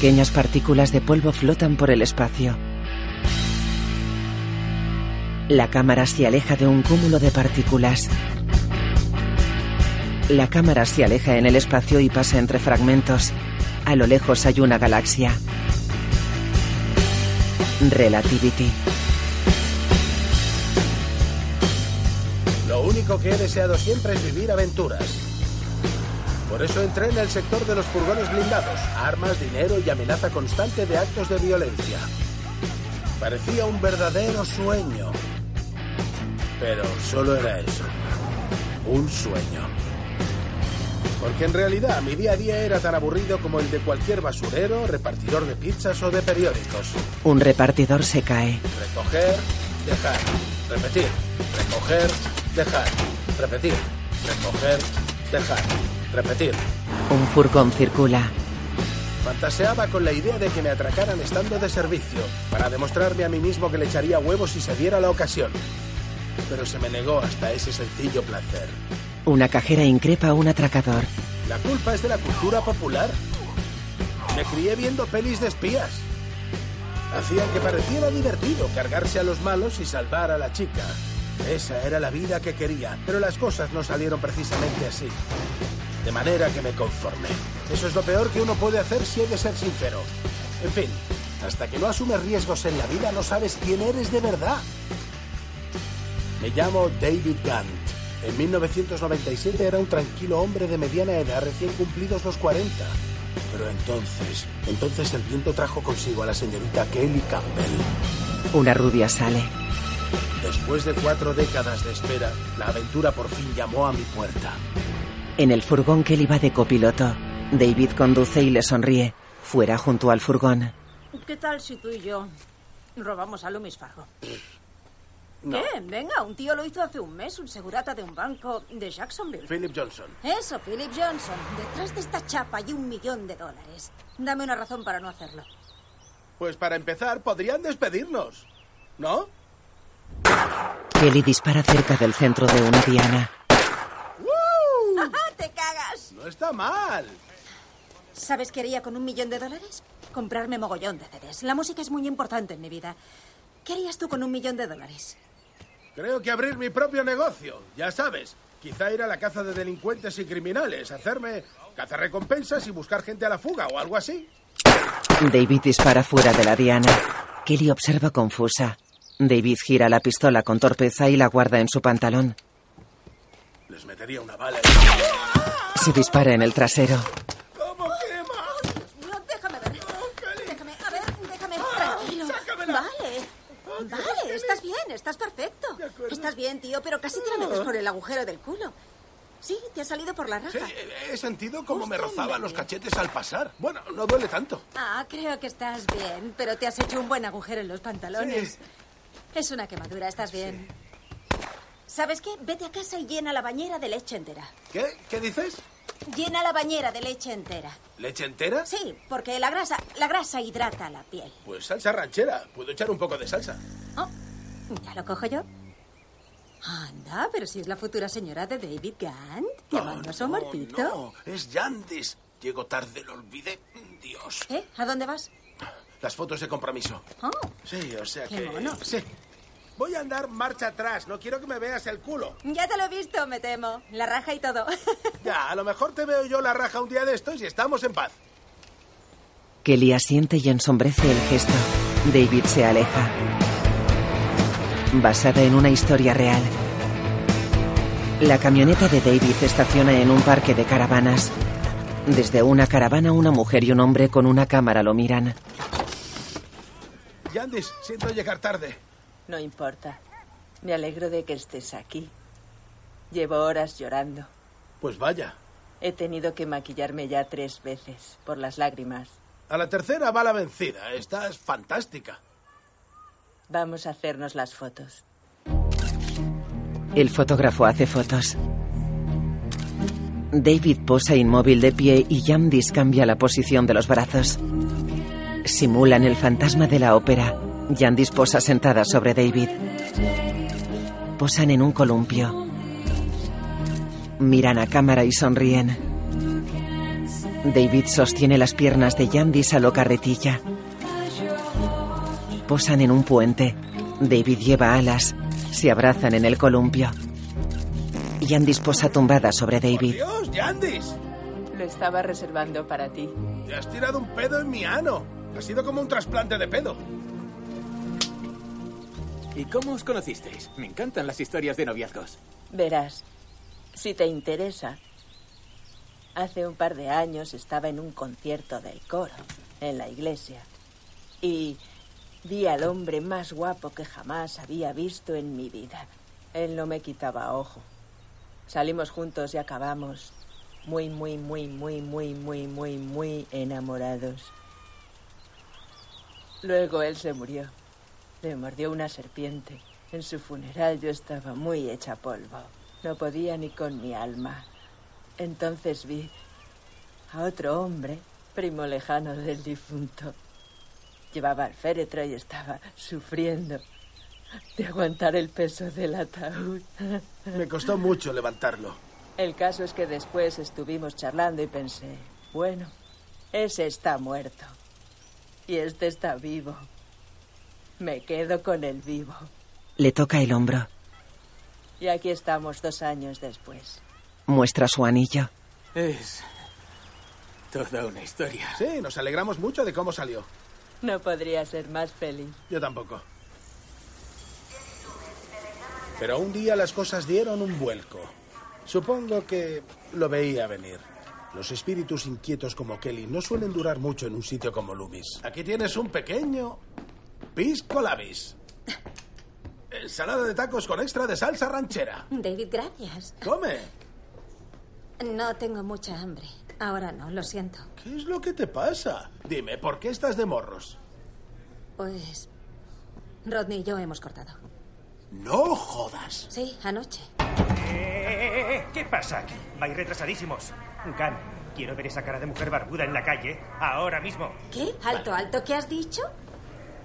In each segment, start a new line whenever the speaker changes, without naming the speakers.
Pequeñas partículas de polvo flotan por el espacio. La cámara se aleja de un cúmulo de partículas. La cámara se aleja en el espacio y pasa entre fragmentos. A lo lejos hay una galaxia. Relativity.
Lo único que he deseado siempre es vivir aventuras. Por eso entré en el sector de los furgones blindados, armas, dinero y amenaza constante de actos de violencia. Parecía un verdadero sueño. Pero solo era eso. Un sueño. Porque en realidad mi día a día era tan aburrido como el de cualquier basurero, repartidor de pizzas o de periódicos.
Un repartidor se cae.
Recoger, dejar, repetir. Recoger, dejar, repetir. Recoger, dejar, repetir.
Un furgón circula.
Fantaseaba con la idea de que me atracaran estando de servicio, para demostrarme a mí mismo que le echaría huevos si se diera la ocasión. Pero se me negó hasta ese sencillo placer.
Una cajera increpa a un atracador.
La culpa es de la cultura popular. Me crié viendo pelis de espías. Hacían que pareciera divertido cargarse a los malos y salvar a la chica. Esa era la vida que quería, pero las cosas no salieron precisamente así. De manera que me conformé. Eso es lo peor que uno puede hacer si he de ser sincero. En fin, hasta que no asumes riesgos en la vida no sabes quién eres de verdad. Me llamo David Gant. En 1997 era un tranquilo hombre de mediana edad, recién cumplidos los 40. Pero entonces, entonces el viento trajo consigo a la señorita Kelly Campbell.
Una rubia sale.
Después de cuatro décadas de espera, la aventura por fin llamó a mi puerta.
En el furgón Kelly va de copiloto. David conduce y le sonríe. Fuera junto al furgón.
¿Qué tal si tú y yo robamos a Loomis Fargo?
No.
¿Qué? Venga, un tío lo hizo hace un mes, un segurata de un banco de Jacksonville.
Philip Johnson.
Eso, Philip Johnson. Detrás de esta chapa hay un millón de dólares. Dame una razón para no hacerlo.
Pues para empezar, podrían despedirnos. ¿No?
Kelly dispara cerca del centro de una diana.
¡Ajá, ¡Te cagas!
No está mal.
¿Sabes qué haría con un millón de dólares? Comprarme mogollón de CDs. La música es muy importante en mi vida. ¿Qué harías tú con un millón de dólares?
Creo que abrir mi propio negocio, ya sabes. Quizá ir a la caza de delincuentes y criminales, hacerme cazarrecompensas y buscar gente a la fuga o algo así.
David dispara fuera de la diana. Kelly observa confusa. David gira la pistola con torpeza y la guarda en su pantalón.
Les metería una bala.
Se dispara en el trasero.
¿Cómo quema?
No, déjame ver.
Kelly.
Déjame, a ver, déjame.
Ah,
Tranquilo.
sácamela.
Vale. Vale, estás bien, estás perfecto. Estás bien, tío, pero casi te la metes por el agujero del culo. Sí, te ha salido por la raja.
Sí, he sentido como me rozaban los cachetes al pasar. Bueno, no duele tanto.
Ah, creo que estás bien, pero te has hecho un buen agujero en los pantalones.
Sí.
Es una quemadura, estás bien. ¿Sabes qué? Vete a casa y llena la bañera de leche entera.
¿Qué? ¿Qué dices?
Llena la bañera de leche entera.
¿Leche entera?
Sí, porque la grasa, la grasa hidrata la piel.
Pues salsa ranchera. Puedo echar un poco de salsa.
Oh, ¿ya lo cojo yo? Anda, pero si es la futura señora de David Gant, llamando a su
Oh, no,
muertito.
No, es Yandis. Llego tarde, lo olvidé. Dios.
¿Eh? ¿A dónde vas?
Las fotos de compromiso.
Oh,
Sí, o sea
Qué
que...
mono.
Sí. Voy a andar marcha atrás. No quiero que me veas el culo.
ya te lo he visto, me temo. La raja y todo.
Ya, a lo mejor te veo yo la raja un día de estos y estamos en paz.
Kelly asiente y ensombrece el gesto. David se aleja. Basada en una historia real. La camioneta de David estaciona en un parque de caravanas. Desde una caravana, una mujer y un hombre con una cámara lo miran.
Yandis, siento llegar tarde.
No importa. Me alegro de que estés aquí. Llevo horas llorando.
Pues vaya.
He tenido que maquillarme ya tres veces por las lágrimas.
A la tercera va la vencida. Estás fantástica.
Vamos a hacernos las fotos.
El fotógrafo hace fotos. David posa inmóvil de pie y Yamdis cambia la posición de los brazos. Simulan el fantasma de la ópera. Yandis posa sentada sobre David. Posan en un columpio. Miran a cámara y sonríen. David sostiene las piernas de Yandis a lo carretilla. Posan en un puente. David lleva alas. Se abrazan en el columpio. Yandis posa tumbada sobre David.
¡Dios, Yandis!
Lo estaba reservando para ti.
Te has tirado un pedo en mi ano. Ha sido como un trasplante de pedo.
¿Y cómo os conocisteis? Me encantan las historias de noviazgos.
Verás, si te interesa, hace un par de años estaba en un concierto del coro, en la iglesia, y vi al hombre más guapo que jamás había visto en mi vida. Él no me quitaba ojo. Salimos juntos y acabamos muy, muy, muy, muy, muy, muy, muy, muy enamorados. Luego él se murió. Le mordió una serpiente. En su funeral yo estaba muy hecha polvo. No podía ni con mi alma. Entonces vi a otro hombre, primo lejano del difunto. Llevaba el féretro y estaba sufriendo de aguantar el peso del ataúd.
Me costó mucho levantarlo.
El caso es que después estuvimos charlando y pensé, bueno, ese está muerto y este está vivo. Me quedo con el vivo.
Le toca el hombro.
Y aquí estamos dos años después.
Muestra su anillo.
Es toda una historia.
Sí, nos alegramos mucho de cómo salió.
No podría ser más feliz.
Yo tampoco. Pero un día las cosas dieron un vuelco. Supongo que lo veía venir. Los espíritus inquietos como Kelly no suelen durar mucho en un sitio como Loomis. Aquí tienes un pequeño pisco labis. Ensalada de tacos con extra de salsa ranchera.
David, gracias.
Come.
No tengo mucha hambre. Ahora no, lo siento.
¿Qué es lo que te pasa? Dime, ¿por qué estás de morros?
Pues... Rodney y yo hemos cortado.
No jodas.
Sí, anoche.
Eh, ¿Qué pasa aquí? Vais retrasadísimos. Gunn, quiero ver esa cara de mujer barbuda en la calle ahora mismo.
¿Qué? Alto, alto, ¿qué has dicho?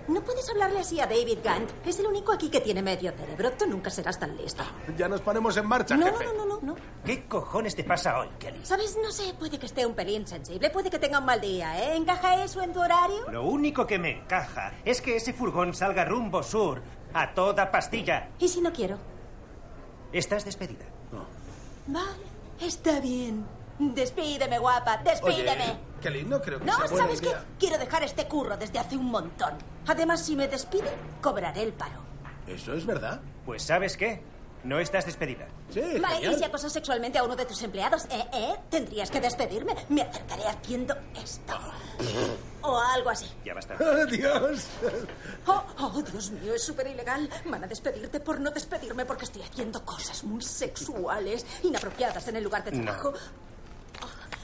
No puedes hablarle así a David Gant. Es el único aquí que tiene medio cerebro. Tú nunca serás tan listo.
Ya nos ponemos en marcha,
No, no,
jefe.
no, no, no, no.
¿Qué cojones te pasa hoy, Kelly?
¿Sabes? No sé, puede que esté un pelín sensible, puede que tenga un mal día, ¿eh? ¿Encaja eso en tu horario?
Lo único que me encaja es que ese furgón salga rumbo sur a toda pastilla.
¿Y si no quiero?
Estás despedida.
Vale, está bien. Despídeme, guapa, despídeme.
Oye, Kelly, no creo que
No,
sea buena
¿sabes qué? Quiero dejar este curro desde hace un montón. Además, si me despiden, cobraré el paro.
¿Eso es verdad?
Pues ¿sabes qué? No estás despedida.
Sí,
Vale,
genial.
y si acosas sexualmente a uno de tus empleados, ¿eh? ¿eh? Tendrías que despedirme. Me acercaré haciendo esto. O algo así.
Ya basta.
¡Oh, Dios!
Oh, oh, Dios mío, es súper ilegal. Van a despedirte por no despedirme porque estoy haciendo cosas muy sexuales, inapropiadas en el lugar de trabajo.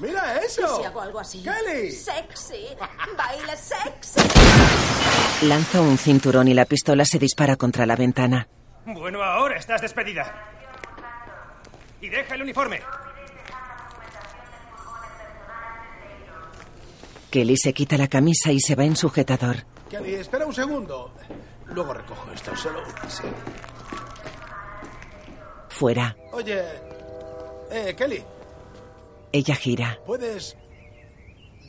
¡Mira
¿Y
eso!
si hago algo así?
¡Kelly!
Sexy. Baile sexy.
Lanza un cinturón y la pistola se dispara contra la ventana.
Bueno, ahora estás despedida. Y deja el uniforme.
Kelly se quita la camisa y se va en sujetador.
Kelly, espera un segundo. Luego recojo esto, solo sí.
Fuera.
Oye, eh, Kelly,
Ella gira.
¿puedes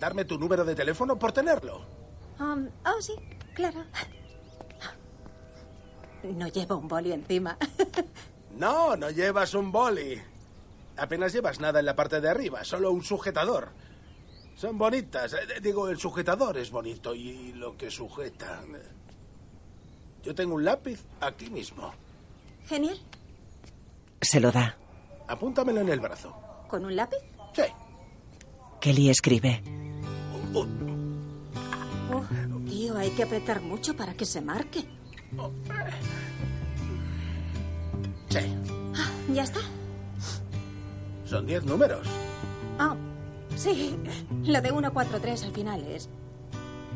darme tu número de teléfono por tenerlo?
Um, oh, sí, claro. No llevo un boli encima.
No, no llevas un boli. Apenas llevas nada en la parte de arriba, solo un sujetador. Son bonitas. eh, Digo, el sujetador es bonito y lo que sujeta. Yo tengo un lápiz aquí mismo.
Genial.
Se lo da.
Apúntamelo en el brazo.
¿Con un lápiz?
Sí.
Kelly escribe.
Oh, tío, hay que apretar mucho para que se marque.
Sí.
Ah, ¿Ya está?
Son diez números.
Ah, sí. Lo de 143 al final es.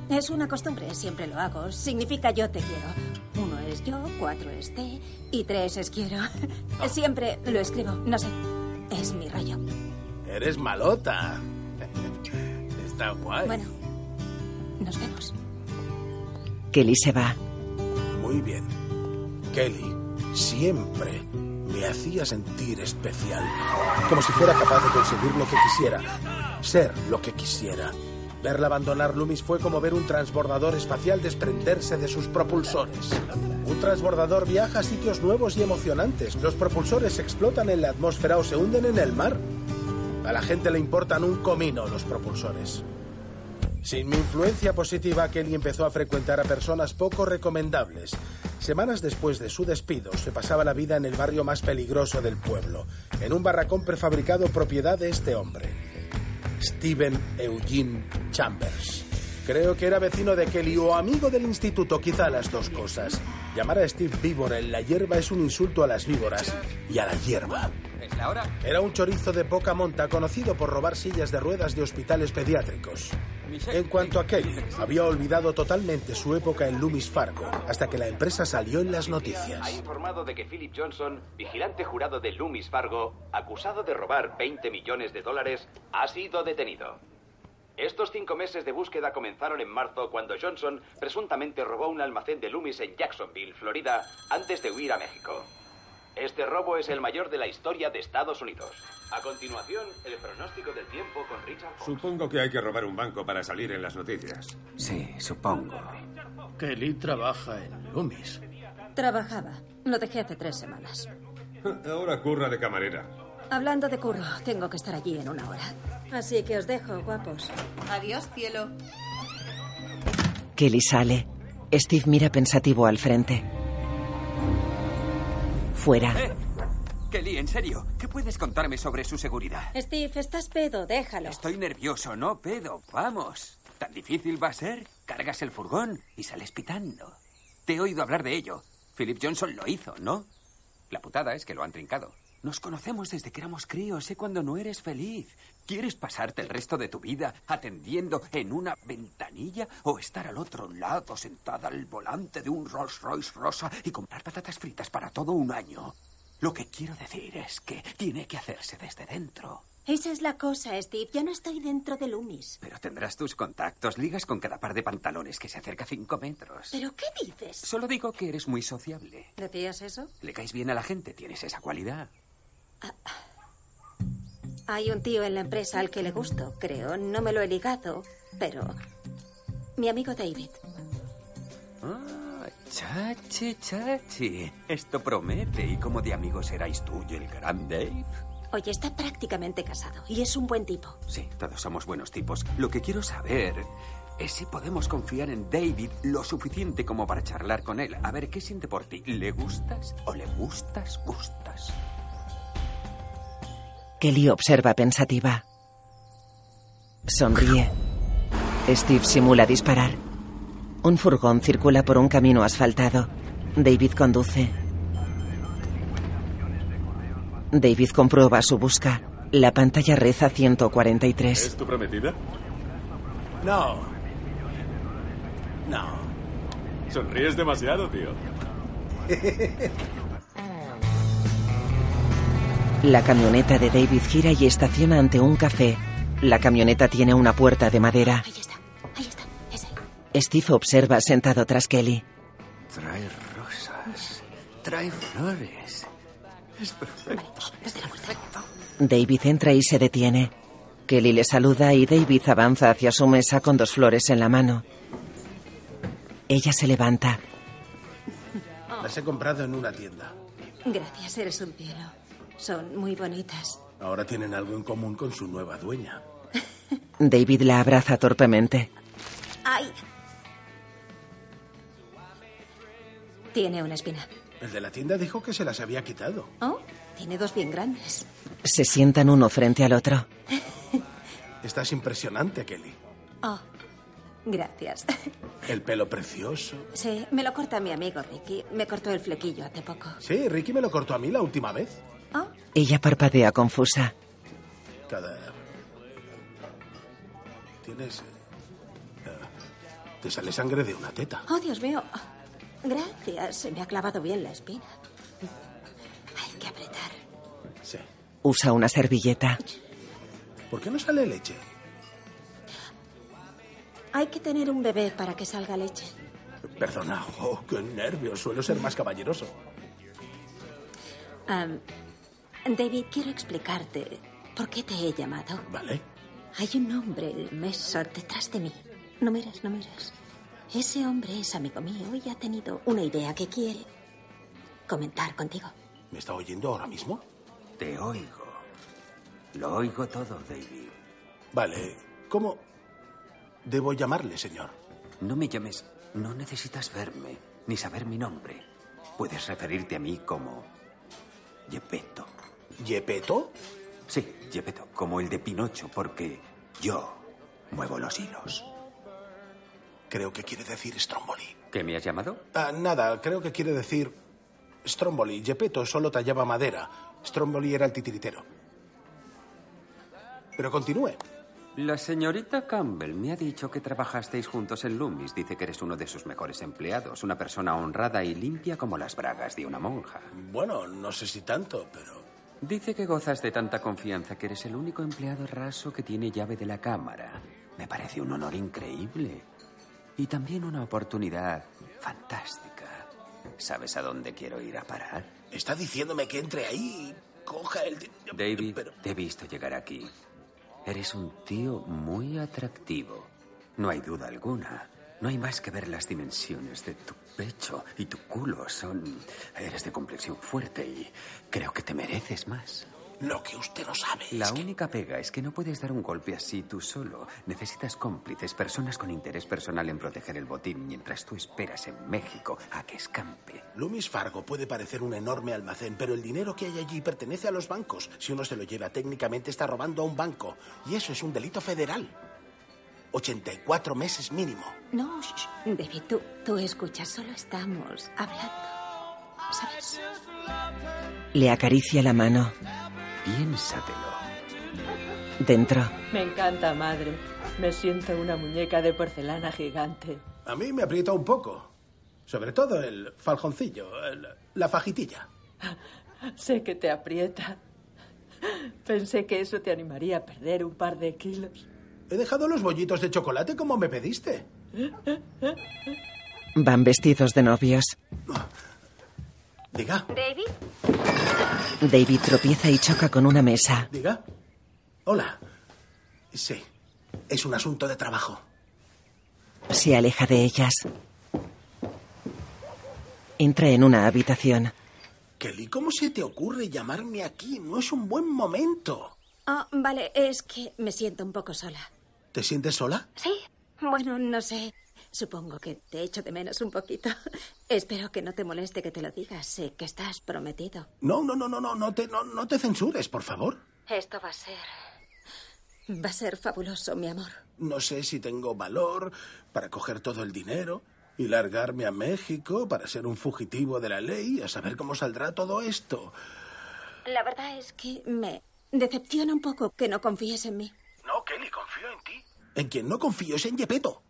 Es una costumbre, siempre lo hago. Significa yo te quiero. Uno es yo, cuatro es te y tres es quiero. Siempre lo escribo, no sé. Es mi rollo.
Eres malota. Está guay.
Bueno, nos vemos.
Kelly se va.
Muy bien. Kelly siempre me hacía sentir especial. Como si fuera capaz de conseguir lo que quisiera. ser lo que quisiera. Verla abandonar Loomis fue como ver un transbordador espacial desprenderse de sus propulsores. Un transbordador viaja a sitios nuevos y emocionantes. Los propulsores explotan en la atmósfera o se hunden en el mar. A la gente le importan un comino los propulsores. Sin mi influencia positiva, Kelly empezó a frecuentar a personas poco recomendables. Semanas después de su despido, se pasaba la vida en el barrio más peligroso del pueblo, en un barracón prefabricado propiedad de este hombre, Steven Eugene Chambers. Creo que era vecino de Kelly o amigo del instituto, quizá las dos cosas. Llamar a Steve víbora en la hierba es un insulto a las víboras y a la hierba.
¿Es la hora?
Era un chorizo de poca monta conocido por robar sillas de ruedas de hospitales pediátricos. En cuanto a Kelly, había olvidado totalmente su época en Loomis Fargo hasta que la empresa salió en las
Ha
noticias.
informado de que Philip Johnson, vigilante jurado de Loomis Fargo, acusado de robar 20 millones de dólares, ha sido detenido. Estos cinco meses de búsqueda comenzaron en marzo cuando Johnson presuntamente robó un almacén de Loomis en Jacksonville, Florida, antes de huir a México. Este robo es el mayor de la historia de Estados Unidos. A continuación, el pronóstico del tiempo con Richard Fox.
Supongo que hay que robar un banco para salir en las noticias.
Sí, supongo.
Kelly trabaja en Loomis.
Trabajaba. Lo dejé hace tres semanas.
Ahora curra de camarera.
Hablando de curro, tengo que estar allí en una hora. Así que os dejo, guapos.
Adiós, cielo.
Kelly sale. Steve mira pensativo al frente. Fuera.
¡Eh! Kelly, en serio, ¿qué puedes contarme sobre su seguridad?
Steve, estás pedo, déjalo.
Estoy nervioso, no pedo. Vamos. ¿Tan difícil va a ser? Cargas el furgón y sales pitando. Te he oído hablar de ello. Philip Johnson lo hizo, ¿no? La putada es que lo han trincado. Nos conocemos desde que éramos críos. Sé cuando no eres feliz. ¿Quieres pasarte el resto de tu vida atendiendo en una ventanilla o estar al otro lado sentada al volante de un Rolls Royce rosa y comprar patatas fritas para todo un año? Lo que quiero decir es que tiene que hacerse desde dentro.
Esa es la cosa, Steve. Yo no estoy dentro de Loomis.
Pero tendrás tus contactos, ligas con cada par de pantalones que se acerca a cinco metros.
¿Pero qué dices?
Solo digo que eres muy sociable.
¿Decías eso?
Le caes bien a la gente, tienes esa cualidad.
Hay un tío en la empresa al que le gusto, creo. No me lo he ligado, pero... Mi amigo David.
Ah, chachi, chachi. Esto promete. ¿Y cómo de amigos erais tú y el gran Dave?
Oye, está prácticamente casado y es un buen tipo.
Sí, todos somos buenos tipos. Lo que quiero saber es si podemos confiar en David lo suficiente como para charlar con él. A ver qué siente por ti. ¿Le gustas o le gustas, gustas?
Kelly observa pensativa. Sonríe. Steve simula disparar. Un furgón circula por un camino asfaltado. David conduce. David comprueba su busca. La pantalla reza 143.
¿Es tu prometida?
No. No.
Sonríes demasiado, tío.
La camioneta de David gira y estaciona ante un café. La camioneta tiene una puerta de madera.
Ahí está, ahí está, ese.
Steve observa sentado tras Kelly.
Trae rosas. Trae flores. Es perfecto.
Desde la puerta.
David entra y se detiene. Kelly le saluda y David avanza hacia su mesa con dos flores en la mano. Ella se levanta.
Las he comprado en una tienda.
Gracias, eres un cielo. Son muy bonitas.
Ahora tienen algo en común con su nueva dueña.
David la abraza torpemente.
¡Ay! Tiene una espina.
El de la tienda dijo que se las había quitado.
Oh, tiene dos bien grandes.
Se sientan uno frente al otro.
Estás impresionante, Kelly.
Oh, gracias.
El pelo precioso.
Sí, me lo corta mi amigo Ricky. Me cortó el flequillo hace poco.
Sí, Ricky me lo cortó a mí la última vez.
Ella parpadea confusa.
Cada... Tienes... eh, eh, te sale sangre de una teta.
oh, Dios mío. Gracias, se me ha clavado bien la espina. Hay que apretar.
Sí.
Usa una servilleta.
¿Por qué no sale leche?
Hay que tener un bebé para que salga leche.
Perdona, oh, qué nervios. Suelo ser más caballeroso.
Am, David, quiero explicarte por qué te he llamado.
¿Vale?
Hay un hombre, el Mesor, detrás de mí. No mires, no mires. Ese hombre es amigo mío y ha tenido una idea que quiere comentar contigo.
¿Me está oyendo ahora mismo?
Te oigo. Lo oigo todo, David.
Vale. ¿Cómo debo llamarle, señor?
No me llames. No necesitas verme, ni saber mi nombre. Puedes referirte a mí como. Gepetto.
¿Yepeto?
Sí, Gepetto, como el de Pinocho, porque yo muevo los hilos.
Creo que quiere decir Stromboli.
¿Qué me has llamado?
Ah, nada, creo que quiere decir Stromboli. Gepetto solo tallaba madera. Stromboli era el titiritero. Pero continúe.
La señorita Campbell me ha dicho que trabajasteis juntos en Loomis. Dice que eres uno de sus mejores empleados, una persona honrada y limpia como las bragas de una monja.
Bueno, no sé si tanto, pero...
Dice que gozas de tanta confianza que eres el único empleado raso que tiene llave de la cámara. Me parece un honor increíble. Y también una oportunidad fantástica. ¿Sabes a dónde quiero ir a parar?
Está diciéndome que entre ahí y coja el...
David,
Pero-
te he visto llegar aquí. Eres un tío muy atractivo. No hay duda alguna. No hay más que ver las dimensiones de tu pecho y tu culo. Son... Eres de complexión fuerte y creo que te mereces más.
Lo que usted no sabe
La
es que...
única pega es que no puedes dar un golpe así tú solo. Necesitas cómplices, personas con interés personal en proteger el botín mientras tú esperas en México a que escampe.
Loomis Fargo puede parecer un enorme almacén, pero el dinero que hay allí pertenece a los bancos. Si uno se lo lleva, técnicamente está robando a un banco. Y eso es un delito federal. 84 meses mínimo.
No, shh, David, tú, tú escuchas, solo estamos hablando. ¿Sabes?
Le acaricia la mano.
Piénsatelo.
Dentro,
Me encanta, madre. Me siento una muñeca de porcelana gigante.
A mí me aprieta un poco. Sobre todo el faljoncillo, el- la fajitilla.
Sé que te aprieta. Pensé que eso te animaría a perder un par de kilos.
He dejado los bollitos de chocolate como me pediste.
van vestidos de novios.
Diga,
David,
David tropieza y choca con una mesa.
diga. Hola. Sí, es un asunto de trabajo.
Se aleja de ellas. Entra en una habitación.
Kelly, ¿cómo se te ocurre llamarme aquí? No es un buen momento.
Oh, vale, es que me siento un poco sola.
¿Te sientes sola?
Sí, bueno, no sé. Supongo que te echo de menos un poquito. Espero que no te moleste que te lo digas. Sé que estás prometido.
No, no, no, no, no, no te, no, no te censures, por favor.
Esto va a ser... Va a ser fabuloso, mi amor.
No sé si tengo valor para coger todo el dinero y largarme a México para ser un fugitivo de la ley, a saber cómo saldrá todo esto.
La verdad es que me decepciona un poco que no confíes en mí.
No, Kelly, confío en ti. En quien no confío es en Yepeto.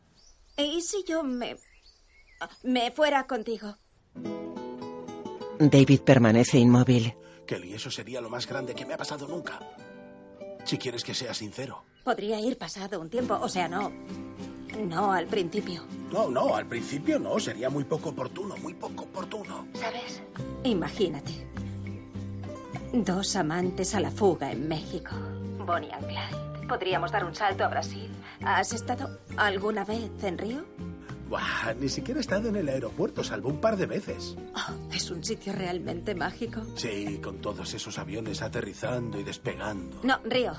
¿Y si yo me... me fuera contigo?
David permanece inmóvil.
Kelly, eso sería lo más grande que me ha pasado nunca. Si quieres que sea sincero.
Podría ir pasado un tiempo, o sea, no... No al principio.
No, no, al principio no, sería muy poco oportuno, muy poco oportuno.
¿Sabes? Imagínate. Dos amantes a la fuga en México. Bonnie and Clyde. Podríamos dar un salto a Brasil. ¿Has estado alguna vez en Río?
Buah, ni siquiera he estado en el aeropuerto, salvo un par de veces.
Oh, es un sitio realmente mágico.
Sí, con todos esos aviones aterrizando y despegando.
No, Río.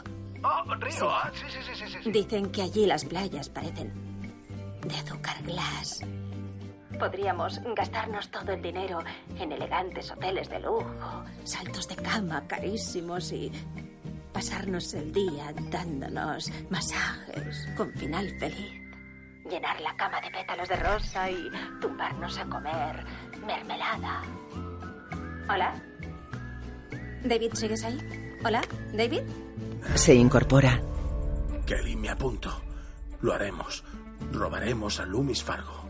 Oh, Río, ah, sí, sí, sí, sí, sí.
Dicen que allí las playas parecen de azúcar glass. Podríamos gastarnos todo el dinero en elegantes hoteles de lujo, saltos de cama carísimos y pasarnos el día dándonos masajes con final feliz. Llenar la cama de pétalos de rosa y tumbarnos a comer mermelada. ¿Hola? ¿David, sigues ahí? ¿Hola? ¿David?
Se incorpora.
Kelly, me apunto. Lo haremos. Robaremos a Loomis Fargo.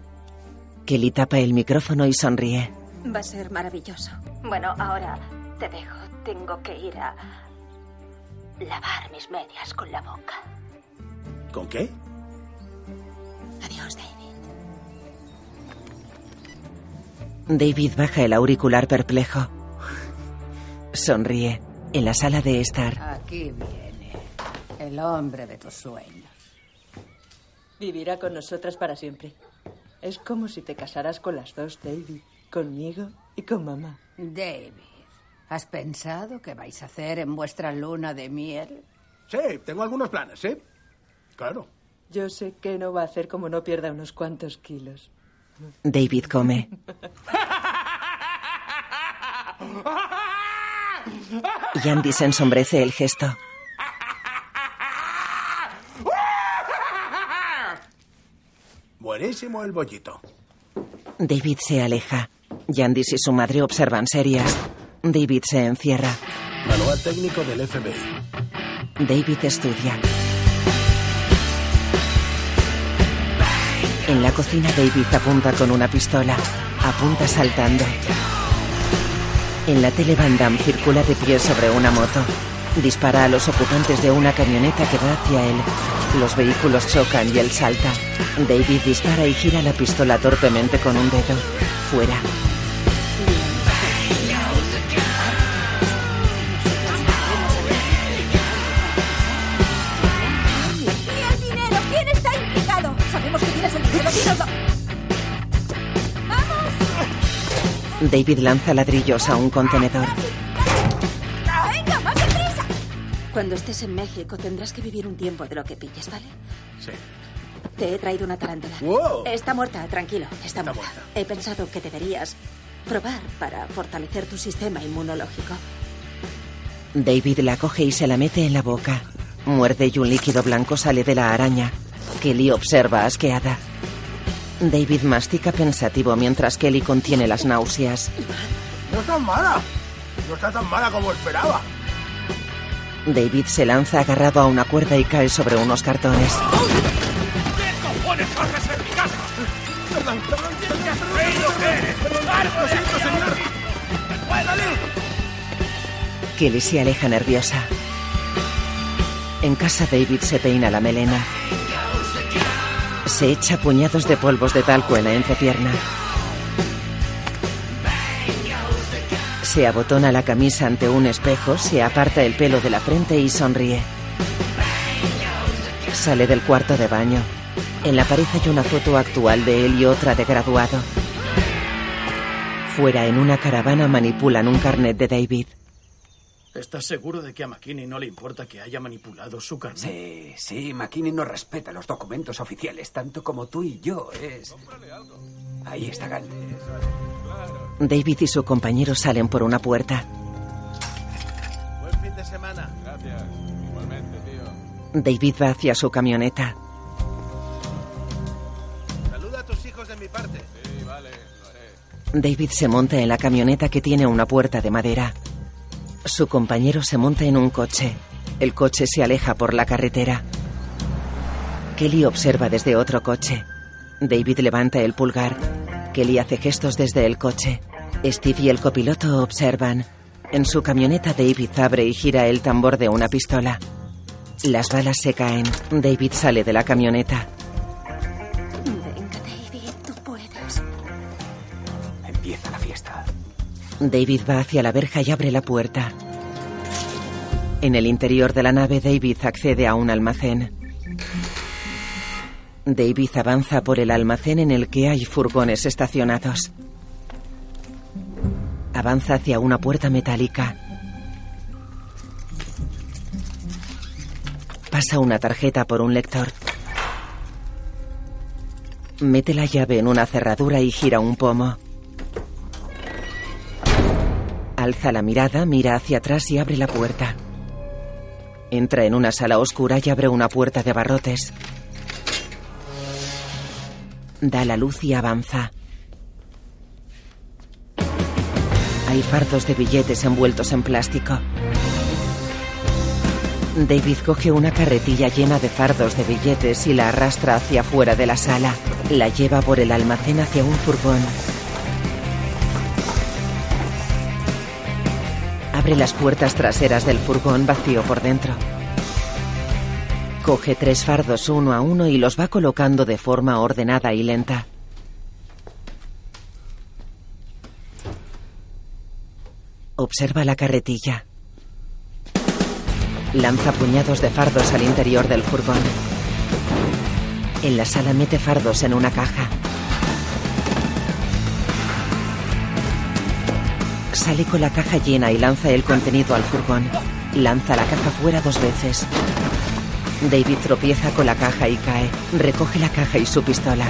Kelly tapa el micrófono y sonríe.
Va a ser maravilloso. Bueno, ahora te dejo. Tengo que ir a lavar mis medias con la boca.
¿Con qué?
Adiós, David.
David baja el auricular perplejo. Sonríe. En la sala de estar,
Aquí viene.
El hombre de tus sueños.
Vivirá con nosotras para siempre. Es como si te casaras con las dos, David. Conmigo y con mamá.
David, ¿has pensado qué vais a hacer en vuestra luna de miel?
Sí, tengo algunos planes, ¿sí? Claro.
Yo sé que no va a hacer como no pierda unos cuantos kilos.
David come. Yandy se ensombrece el gesto.
Buenísimo el bollito.
David se aleja. Yandis y su madre observan serias. David se encierra.
Manual técnico del FBI.
David estudia. En la cocina David apunta con una pistola. Apunta saltando. En la tele Van Damme circula de pie sobre una moto. Dispara a los ocupantes de una camioneta que va hacia él. Los vehículos chocan y él salta. David dispara y gira la pistola torpemente con un dedo. Fuera. David lanza ladrillos a un contenedor.
¡Venga, más deprisa! Cuando estés en México tendrás que vivir un tiempo de lo que pilles, ¿vale?
Sí.
Te he traído una tarántula.
¡Wow!
Está muerta, tranquilo. Está, muerta. He pensado que deberías probar para fortalecer tu sistema inmunológico.
David la coge y se la mete en la boca. Muerde y un líquido blanco sale de la araña. Kelly observa asqueada. David mastica pensativo mientras Kelly contiene las náuseas.
No es tan mala. No está tan mala como esperaba.
David se lanza agarrado a una cuerda y cae sobre unos cartones.
¿Qué cojones haces en mi casa?
Kelly se aleja nerviosa. En casa David se peina la melena. Se echa puñados de polvos de talco en la entrepierna. Se abotona la camisa ante un espejo, se aparta el pelo de la frente y sonríe. Sale del cuarto de baño. En la pared hay una foto actual de él y otra de graduado. Fuera, en una caravana, manipulan un carnet de David.
¿Estás seguro de que a McKinney no le importa que haya manipulado su carnet?
Sí, sí, McKinney no respeta los documentos oficiales, tanto como tú y yo. Es. Ahí está Gandhi.
David y su compañero salen por una puerta.
Buen fin de semana.
Gracias. Igualmente, tío.
David va hacia su camioneta.
Saluda a tus hijos de mi parte.
Sí, vale, lo haré.
David se monta en la camioneta que tiene una puerta de madera. Su compañero se monta en un coche. El coche se aleja por la carretera. Kelly observa desde otro coche. David levanta el pulgar. Kelly hace gestos desde el coche. Steve y el copiloto observan. En su camioneta David abre y gira el tambor de una pistola. Las balas se caen. David sale de la camioneta.
Venga, David, tú puedes.
Empieza la fiesta.
David va hacia la verja y abre la puerta. En el interior de la nave, David accede a un almacén. David avanza por el almacén en el que hay furgones estacionados. Avanza hacia una puerta metálica. Pasa una tarjeta por un lector. Mete la llave en una cerradura y gira un pomo. Alza la mirada, mira hacia atrás y abre la puerta. Entra en una sala oscura y abre una puerta de barrotes. Da la luz y avanza. Hay fardos de billetes envueltos en plástico. David coge una carretilla llena de fardos de billetes y la arrastra hacia afuera de la sala. La lleva por el almacén hacia un furgón. Abre las puertas traseras del furgón vacío por dentro. Coge tres fardos uno a uno y los va colocando de forma ordenada y lenta. Observa la carretilla. Lanza puñados de fardos al interior del furgón. En la sala mete fardos en una caja. Sale con la caja llena y lanza el contenido al furgón. Lanza la caja fuera dos veces. David tropieza con la caja y cae. Recoge la caja y su pistola.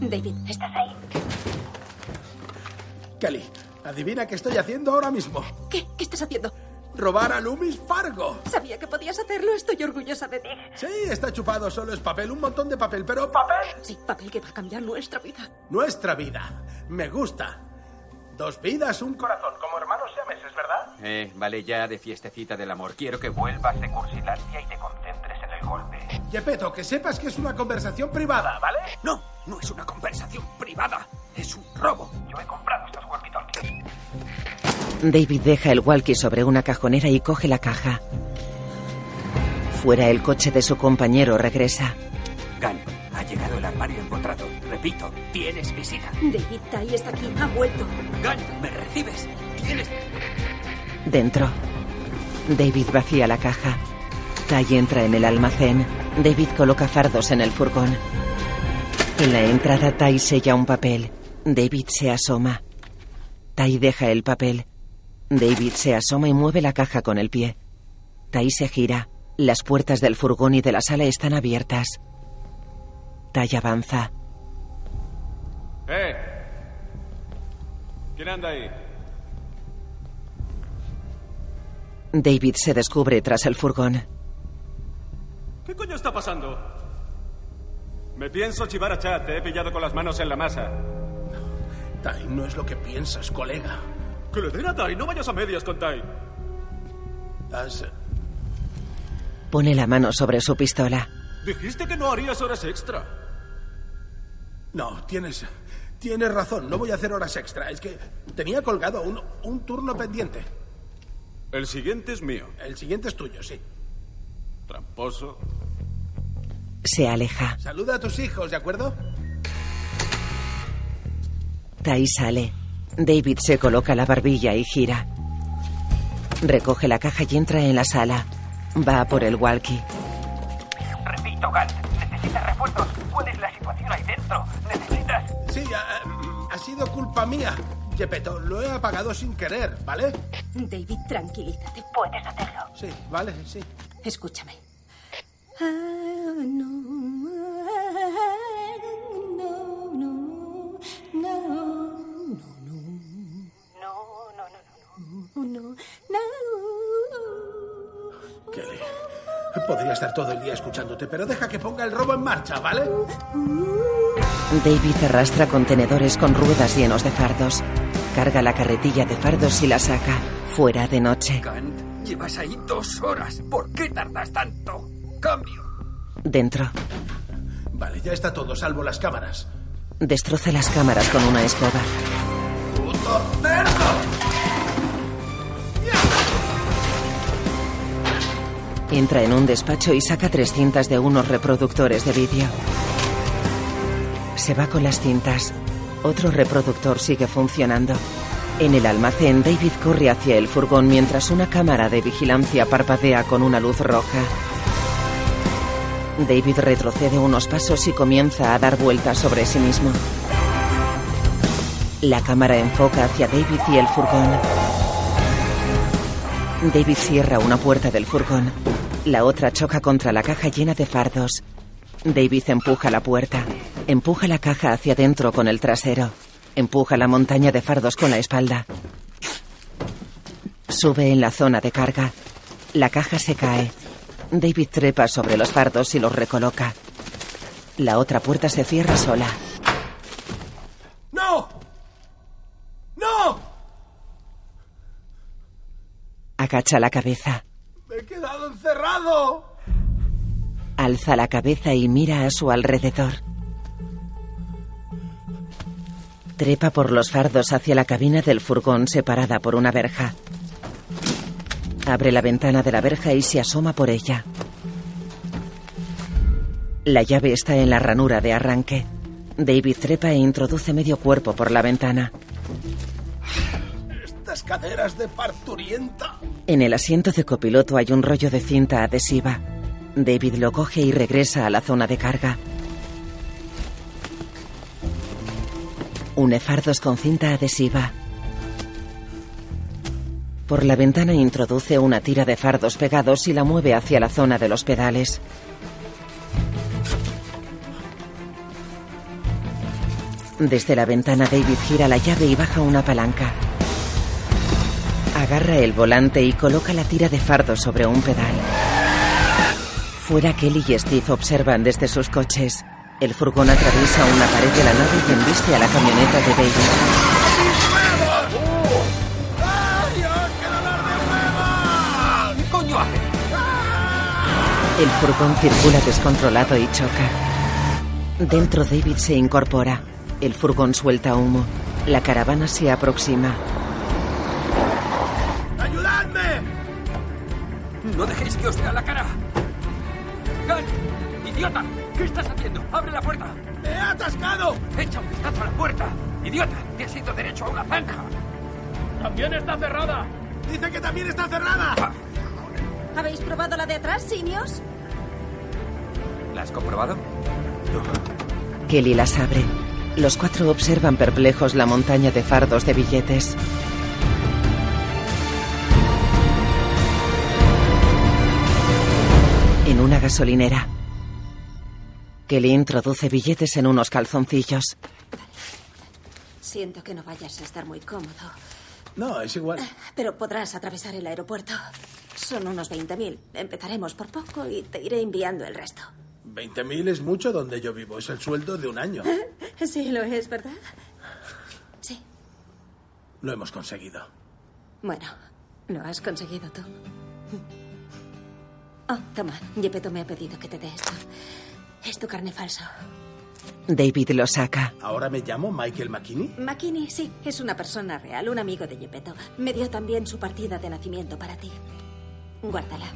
David, ¿estás ahí?
Kelly, adivina qué estoy haciendo ahora mismo.
¿Qué? ¿Qué estás haciendo?
Robar a Loomis Fargo.
Sabía que podías hacerlo. Estoy orgullosa de ti.
Sí, está chupado, solo es papel, un montón de papel, pero papel.
Sí, papel que va a cambiar nuestra vida.
Nuestra vida. Me gusta. Dos vidas, un corazón, como hermanos siameses, ¿verdad?
Eh, vale ya de fiestecita del amor. Quiero que vuelvas de Cursilandia y te concentres en el golpe.
Yepeto, que sepas que es una conversación privada, ¿vale?
No, no es una conversación privada. Es un robo. Yo he comprado estos walkie-talkies.
David deja el walkie sobre una cajonera y coge la caja. Fuera el coche de su compañero regresa.
Gunn, ha llegado el armario empotrado. Repito, tienes visita.
David Tai está aquí. Ha vuelto.
Gunn, ¿me recibes? Tienes...
Dentro. David vacía la caja. Tai entra en el almacén. David coloca fardos en el furgón. En la entrada, Tai sella un papel. David se asoma. Tai deja el papel. David se asoma y mueve la caja con el pie. Tai se gira. Las puertas del furgón y de la sala están abiertas. Tai avanza.
¡Eh! ¿Quién anda ahí?
David se descubre tras el furgón.
¿Qué coño está pasando? Me pienso chivar a Chad. Te he pillado con las manos en la masa.
Tai, no es lo que piensas, colega.
Que le den a Tai. No vayas a medias con Tai.
Pone la mano sobre su pistola.
Dijiste que no harías horas extra.
No, tienes... Tienes razón, no voy a hacer horas extra. Es que tenía colgado un, un turno pendiente.
El siguiente es mío.
El siguiente es tuyo, sí.
Tramposo.
Se aleja.
Saluda a tus hijos, ¿de acuerdo?
Tai sale. David se coloca la barbilla y gira. Recoge la caja y entra en la sala. Va por el walkie.
Repito, Gunn, necesitas refuerzos. ¿Cuál es la situación ahí dentro? ¿Necesitas...?
Sí, ha, ha sido culpa mía. Gepetto, lo he apagado sin querer, ¿vale?
David, tranquilízate. Puedes hacerlo.
Sí, vale, sí.
Escúchame. Ah, no, ah, no, no, no.
Kelly, podría estar todo el día escuchándote, pero deja que ponga el robo en marcha, ¿vale?
David arrastra contenedores con ruedas llenos de fardos. Carga la carretilla de fardos y la saca. Fuera de noche.
Gunn, llevas ahí dos horas. ¿Por qué tardas tanto? Cambio.
Dentro.
Vale, ya está todo, salvo las cámaras.
Destroza las cámaras con una escoba.
¡Puto cerdo!
Entra en un despacho y saca tres cintas de unos reproductores de vídeo. Se va con las cintas. Otro reproductor sigue funcionando. En el almacén, David corre hacia el furgón mientras una cámara de vigilancia parpadea con una luz roja. David retrocede unos pasos y comienza a dar vueltas sobre sí mismo. La cámara enfoca hacia David y el furgón. David cierra una puerta del furgón. La otra choca contra la caja llena de fardos. David empuja la puerta. Empuja la caja hacia adentro con el trasero. Empuja la montaña de fardos con la espalda. Sube en la zona de carga. La caja se cae. David trepa sobre los fardos y los recoloca. La otra puerta se cierra sola.
¡No! ¡No!
Agacha la cabeza.
¡Me he quedado encerrado!
Alza la cabeza y mira a su alrededor. Trepa por los fardos hacia la cabina del furgón separada por una verja. Abre la ventana de la verja y se asoma por ella. La llave está en la ranura de arranque. David trepa e introduce medio cuerpo por la ventana.
Caderas de parturienta.
En el asiento de copiloto hay un rollo de cinta adhesiva. David lo coge y regresa a la zona de carga. Une fardos con cinta adhesiva. Por la ventana introduce una tira de fardos pegados y la mueve hacia la zona de los pedales. Desde la ventana David gira la llave y baja una palanca. Agarra el volante y coloca la tira de fardos sobre un pedal. Fuera Kelly y Steve observan desde sus coches. El furgón atraviesa una pared de la nave y embiste a la camioneta de David.
¿Qué coño hace?
El furgón circula descontrolado y choca. Dentro David se incorpora. El furgón suelta humo. La caravana se aproxima.
No dejéis que os vea la cara. ¡Gun! ¡Idiota! ¿Qué estás haciendo? ¡Abre la puerta!
¡Me he atascado!
¡Echa un vistazo a la puerta! ¡Idiota! ¡Te has ido derecho a una zanja!
¡También está cerrada!
¡Dice que también está cerrada!
¿Habéis probado la de atrás, simios?
¿La has comprobado?
Kelly las abre. Los cuatro observan perplejos la montaña de fardos de billetes. En una gasolinera. Kelly introduce billetes en unos calzoncillos.
Siento que no vayas a estar muy cómodo,
No, es igual.
pero podrás atravesar el aeropuerto. Son unos 20.000. Empezaremos por poco y te iré enviando el resto.
20.000 es mucho donde yo vivo. Es el sueldo de un año.
Sí, lo es, ¿verdad? Sí.
Lo hemos conseguido.
Bueno, lo has conseguido tú. Oh, toma. Gepetto me ha pedido que te dé esto. Es tu carne falso.
David lo saca.
¿Ahora me llamo Michael McKinney?
Makini, sí, es una persona real, un amigo de Gepetto. Me dio también su partida de nacimiento para ti. Guárdala.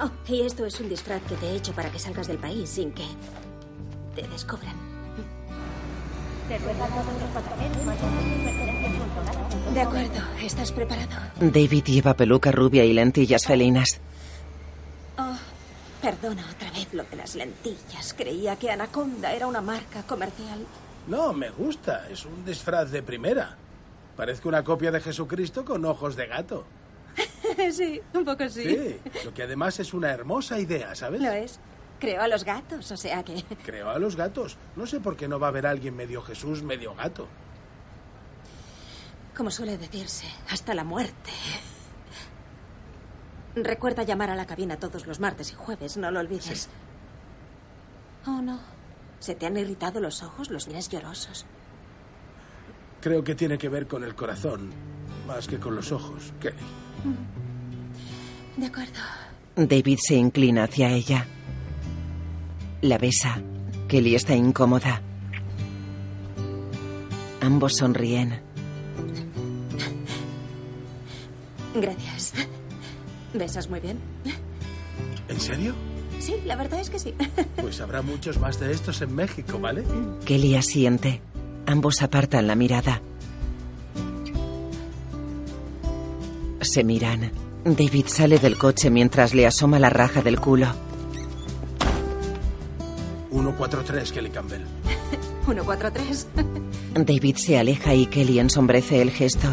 Oh, y esto es un disfraz que te he hecho para que salgas del país sin que te descubran. De acuerdo, ¿estás preparado?
David lleva peluca rubia y lentillas felinas.
Oh, perdona otra vez lo de las lentillas. Creía que Anaconda era una marca comercial.
No, me gusta. Es un disfraz de primera. Parezco una copia de Jesucristo con ojos de gato.
sí, un poco sí.
Sí, lo que además es una hermosa idea, ¿sabes?
Lo es. Creo a los gatos, o sea que...
Creo a los gatos. No sé por qué no va a haber alguien medio Jesús, medio gato.
Como suele decirse, hasta la muerte. Recuerda llamar a la cabina todos los martes y jueves, no lo olvides. Oh, no. ¿Se te han irritado los ojos? Los tienes llorosos.
Creo que tiene que ver con el corazón, más que con los ojos, Kelly.
De acuerdo.
David se inclina hacia ella. La besa. Kelly está incómoda. Ambos sonríen.
Gracias. ¿Besas muy bien?
¿En serio?
Sí, la verdad es que sí.
Pues habrá muchos más de estos en México, ¿vale?
Kelly asiente. Ambos apartan la mirada. Se miran. David sale del coche mientras le asoma la raja del culo.
143, Kelly Campbell.
143.
David se aleja y Kelly ensombrece el gesto.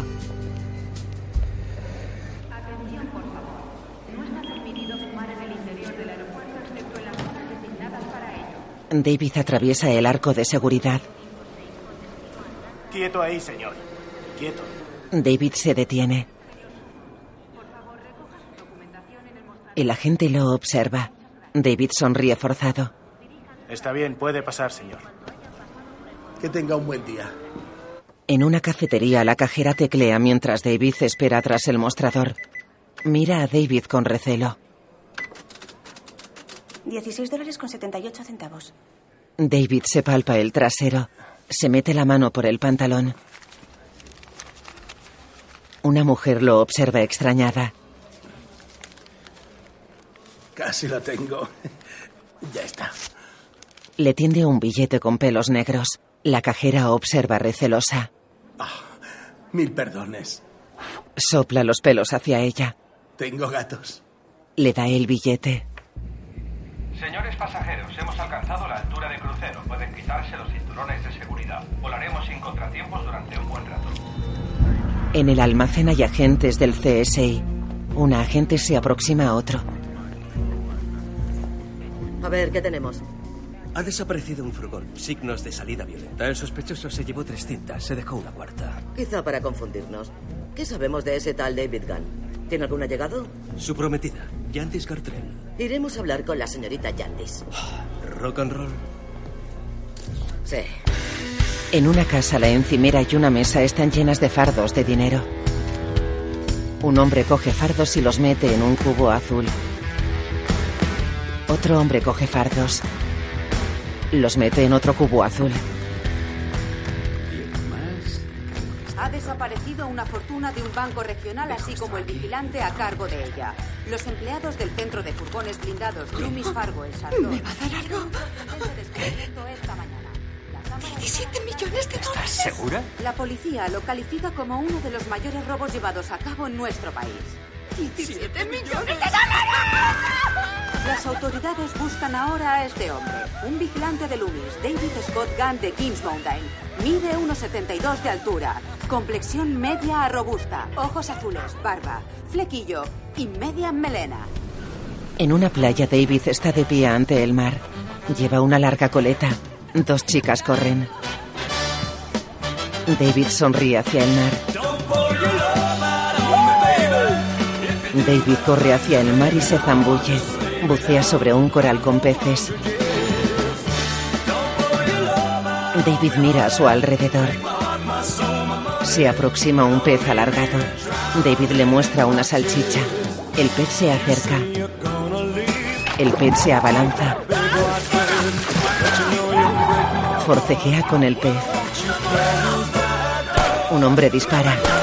David atraviesa el arco de seguridad.
Quieto ahí, señor. Quieto.
David se detiene. El agente lo observa. David sonríe forzado.
Está bien, puede pasar, señor.
Que tenga un buen día.
En una cafetería, la cajera teclea mientras David espera tras el mostrador. Mira a David con recelo.
16 dólares con 78 centavos.
David se palpa el trasero. Se mete la mano por el pantalón. Una mujer lo observa extrañada.
Casi lo tengo. Ya está.
Le tiende un billete con pelos negros. La cajera observa recelosa.
Mil perdones.
Sopla los pelos hacia ella.
Tengo gatos.
Le da el billete.
Señores pasajeros, hemos alcanzado la altura de crucero. Pueden quitarse los cinturones de seguridad. Volaremos sin contratiempos durante un buen rato.
En el almacén hay agentes del CSI. Una agente se aproxima a otro.
A ver, ¿qué tenemos?
Ha desaparecido un furgón. Signos de salida violenta. El sospechoso se llevó tres cintas. Se dejó una cuarta.
Quizá para confundirnos. ¿Qué sabemos de ese tal David Gunn? ¿Tiene algún allegado?
Su prometida, Yandis Gartrell.
Iremos a hablar con la señorita Yandis.
Rock and roll.
Sí.
En una casa, la encimera y una mesa están llenas de fardos de dinero. Un hombre coge fardos y los mete en un cubo azul. Otro hombre coge fardos. Los mete en otro cubo azul.
Ha desaparecido una fortuna de un banco regional, así como el vigilante a cargo de ella. Los empleados del centro de furgones blindados Loomis Fargo en Sardón.
¿Me va a dar algo?
esta mañana.
27 millones de dólares.
¿Segura?
La policía lo califica como uno de los mayores robos llevados a cabo en nuestro país.
17 millones de dólares.
Las autoridades buscan ahora a este hombre, un vigilante de Loomis, David Scott Gunn de Kings Mountain. Mide 1,72 de altura, complexión media a robusta, ojos azules, barba, flequillo y media melena.
En una playa, David está de pie ante el mar. Lleva una larga coleta. Dos chicas corren. David sonríe hacia el mar. David corre hacia el mar y se zambulle. Bucea sobre un coral con peces. David mira a su alrededor. Se aproxima un pez alargado. David le muestra una salchicha. El pez se acerca. El pez se abalanza. Forcejea con el pez. Un hombre dispara.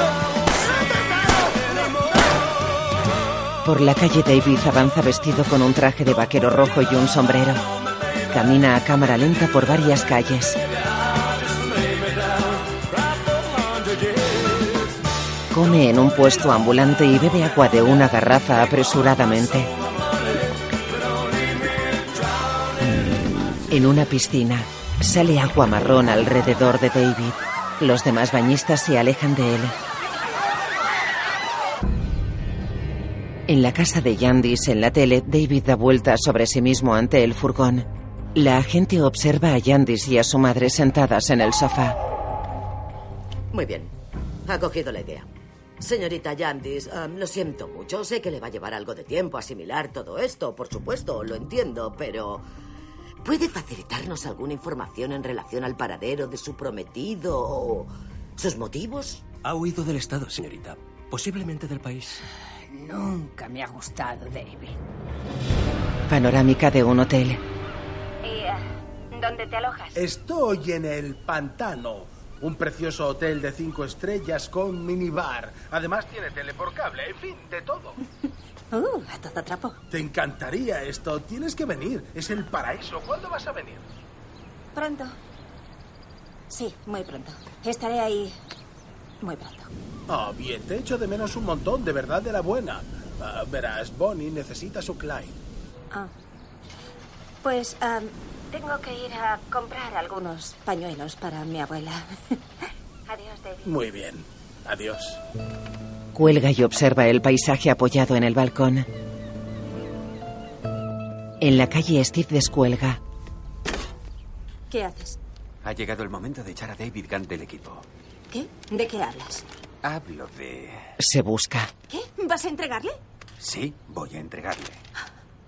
Por la calle David avanza vestido con un traje de vaquero rojo y un sombrero. Camina a cámara lenta por varias calles. Come en un puesto ambulante y bebe agua de una garrafa apresuradamente. En una piscina, sale agua marrón alrededor de David. Los demás bañistas se alejan de él. En la casa de Yandis, en la tele, David da vueltas sobre sí mismo ante el furgón. La agente observa a Yandis y a su madre sentadas en el sofá.
Muy bien. Ha cogido la idea. Señorita Yandis, um, lo siento mucho. Sé que le va a llevar algo de tiempo asimilar todo esto, por supuesto, lo entiendo, pero... ¿Puede facilitarnos alguna información en relación al paradero de su prometido o sus motivos?
Ha huido del Estado, señorita. Posiblemente del país.
Nunca me ha gustado, David.
Panorámica de un hotel.
¿Y eh, dónde te alojas?
Estoy en el pantano. Un precioso hotel de cinco estrellas con minibar. Además tiene tele por cable, en fin, de todo.
Uh, a todo trapo.
Te encantaría esto. Tienes que venir. Es el paraíso. ¿Cuándo vas a venir?
Pronto. Sí, muy pronto. Estaré ahí muy pronto.
Ah, bien, te echo de menos un montón, de verdad, de la buena. Ah, verás, Bonnie necesita su Clyde.
Ah. Pues tengo que ir a comprar algunos pañuelos para mi abuela. Adiós, David.
Muy bien. Adiós.
Cuelga y observa el paisaje apoyado en el balcón. En la calle Steve descuelga.
¿Qué haces?
Ha llegado el momento de echar a David Gunn del equipo.
¿Qué? ¿De qué hablas?
Hablo de...
Se busca.
¿Qué? ¿Vas a entregarle?
Sí, voy a entregarle.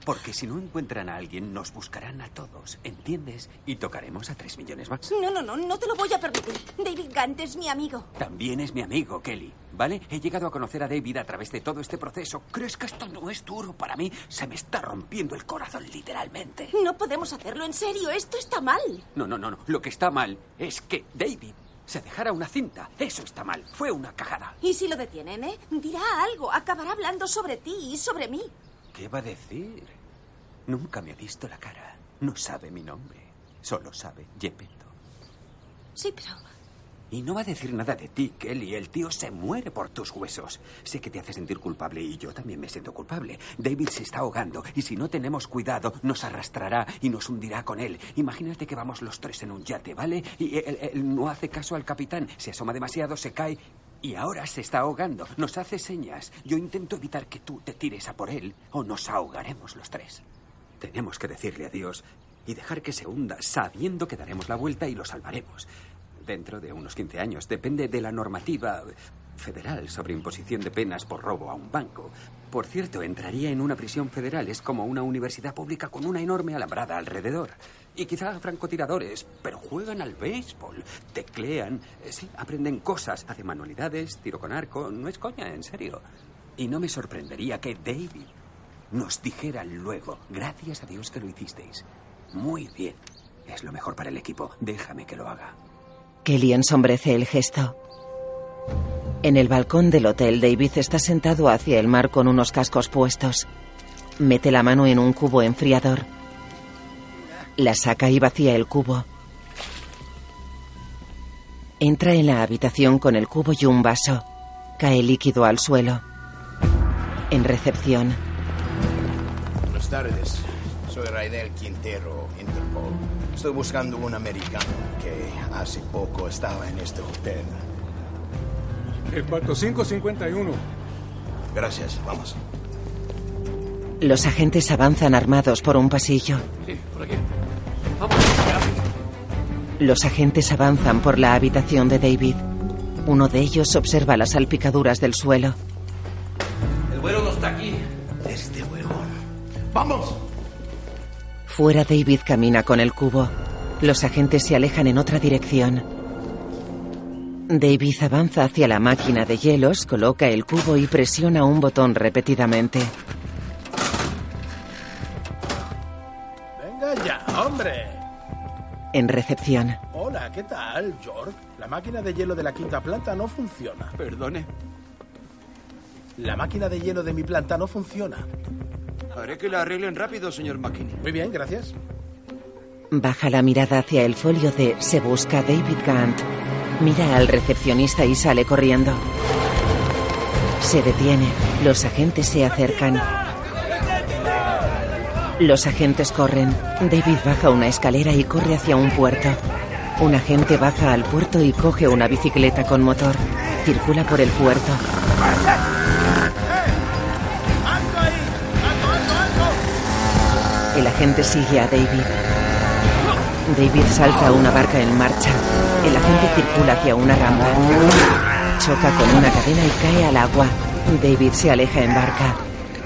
Porque si no encuentran a alguien, nos buscarán a todos, ¿entiendes? Y tocaremos a tres millones más.
No, no, no, no te lo voy a permitir. David Gant es mi amigo.
También es mi amigo, Kelly. ¿Vale? He llegado a conocer a David a través de todo este proceso. ¿Crees que esto no es duro para mí? Se me está rompiendo el corazón, literalmente.
No podemos hacerlo en serio. Esto está mal.
No, no, no, no. Lo que está mal es que David se dejara una cinta. Eso está mal. Fue una cagada.
¿Y si lo detienen, eh? Dirá algo. Acabará hablando sobre ti y sobre mí.
¿Qué va a decir? Nunca me ha visto la cara. No sabe mi nombre. Solo sabe Gepetto.
Sí, pero
Y no va a decir nada de ti, Kelly. El tío se muere por tus huesos. Sé que te hace sentir culpable y yo también me siento culpable. David se está ahogando y si no tenemos cuidado nos arrastrará y nos hundirá con él. Imagínate que vamos los tres en un yate, ¿vale? Y él, él no hace caso al capitán. Se asoma demasiado, se cae y ahora se está ahogando. Nos hace señas. Yo intento evitar que tú te tires a por él o nos ahogaremos los tres. Tenemos que decirle adiós y dejar que se hunda sabiendo que daremos la vuelta y lo salvaremos dentro de unos 15 años. Depende de la normativa federal sobre imposición de penas por robo a un banco. Por cierto, entraría en una prisión federal. Es como una universidad pública con una enorme alambrada alrededor. Y quizá francotiradores, pero juegan al béisbol, teclean, eh, sí, aprenden cosas, hacen manualidades, tiro con arco. No es coña, en serio. Y no me sorprendería que David nos dijera luego, gracias a Dios que lo hicisteis. Muy bien. Es lo mejor para el equipo. Déjame que lo haga.
Kelly ensombrece el gesto. En el balcón del hotel, David está sentado hacia el mar con unos cascos puestos. Mete la mano en un cubo enfriador. La saca y vacía el cubo. Entra en la habitación con el cubo y un vaso. Cae líquido al suelo. En recepción.
Buenas tardes. Soy Raidel Quintero, Interpol. Estoy buscando un americano que hace poco estaba en este hotel.
El cuarto 551.
Gracias, vamos.
Los agentes avanzan armados por un pasillo.
Sí, por aquí.
Los agentes avanzan por la habitación de David. Uno de ellos observa las salpicaduras del suelo.
El vuelo no está aquí.
Este huevón. ¡Vamos!
Fuera David camina con el cubo. Los agentes se alejan en otra dirección. David avanza hacia la máquina de hielos, coloca el cubo y presiona un botón repetidamente.
Venga ya, hombre.
En recepción,
Hola, ¿qué tal, George? La máquina de hielo de la quinta planta no funciona.
Perdone.
La máquina de hielo de mi planta no funciona.
Haré que la arreglen rápido, señor McKinney.
Muy bien, gracias.
baja la mirada hacia el folio de Se busca David Gant. Mira al recepcionista y sale corriendo. Se detiene. Los agentes se acercan. Los agentes corren. David baja una escalera y corre hacia un puerto. Un agente baja al puerto y coge una bicicleta con motor. Circula por el puerto. El agente sigue a David. David salta a una barca en marcha. El agente circula hacia una rampa. Choca con una cadena y cae al agua. David se aleja en barca.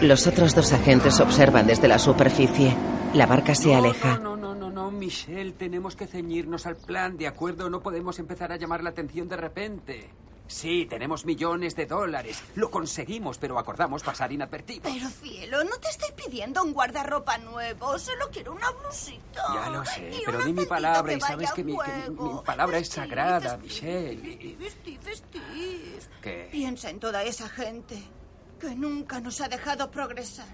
Los otros dos agentes observan desde la superficie. La barca se aleja.
No, no, no, no, Michelle, tenemos que ceñirnos al plan, ¿de acuerdo? No podemos empezar a llamar la atención de repente. Sí, tenemos millones de dólares. Lo conseguimos, pero acordamos pasar inadvertidos.
Pero cielo, no te estoy pidiendo un guardarropa nuevo, solo quiero una blusita.
Ya lo sé,
Y
pero di mi palabra y sabes que mi, que mi- palabra es sagrada,
Steve,
Michelle.
Steve, Steve.
¿Qué?
Piensa en toda esa gente que nunca nos ha dejado progresar,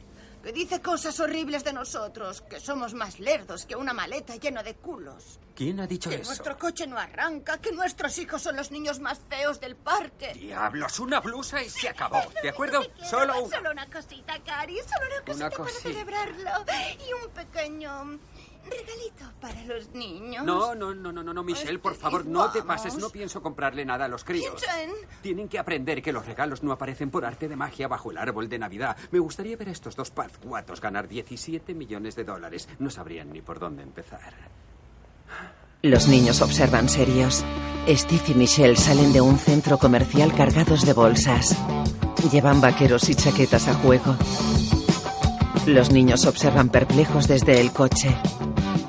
que dice cosas horribles de nosotros, que somos más lerdos que una maleta llena de culos,
¿Quién ha dicho
que
eso?
nuestro coche no arranca, que nuestros hijos son los niños más feos del parque.
Diablos, una blusa y se acabó, ¿de acuerdo? Solo una.
Solo una cosita, Cari, solo una cosita
Una
para
cosita.
celebrarlo. Y un pequeño regalito para los niños.
No, no, no, no, no, no, Michelle, por favor, no te pases. No pienso comprarle nada a los críos. Tienen que aprender que los regalos no aparecen por arte de magia bajo el árbol de Navidad. Me gustaría ver a estos dos pazcuatos ganar 17 millones de dólares. No sabrían ni por dónde empezar.
Los niños observan serios. Steve y Michelle salen de un centro comercial cargados de bolsas. Llevan vaqueros y chaquetas a juego. Los niños observan perplejos desde el coche.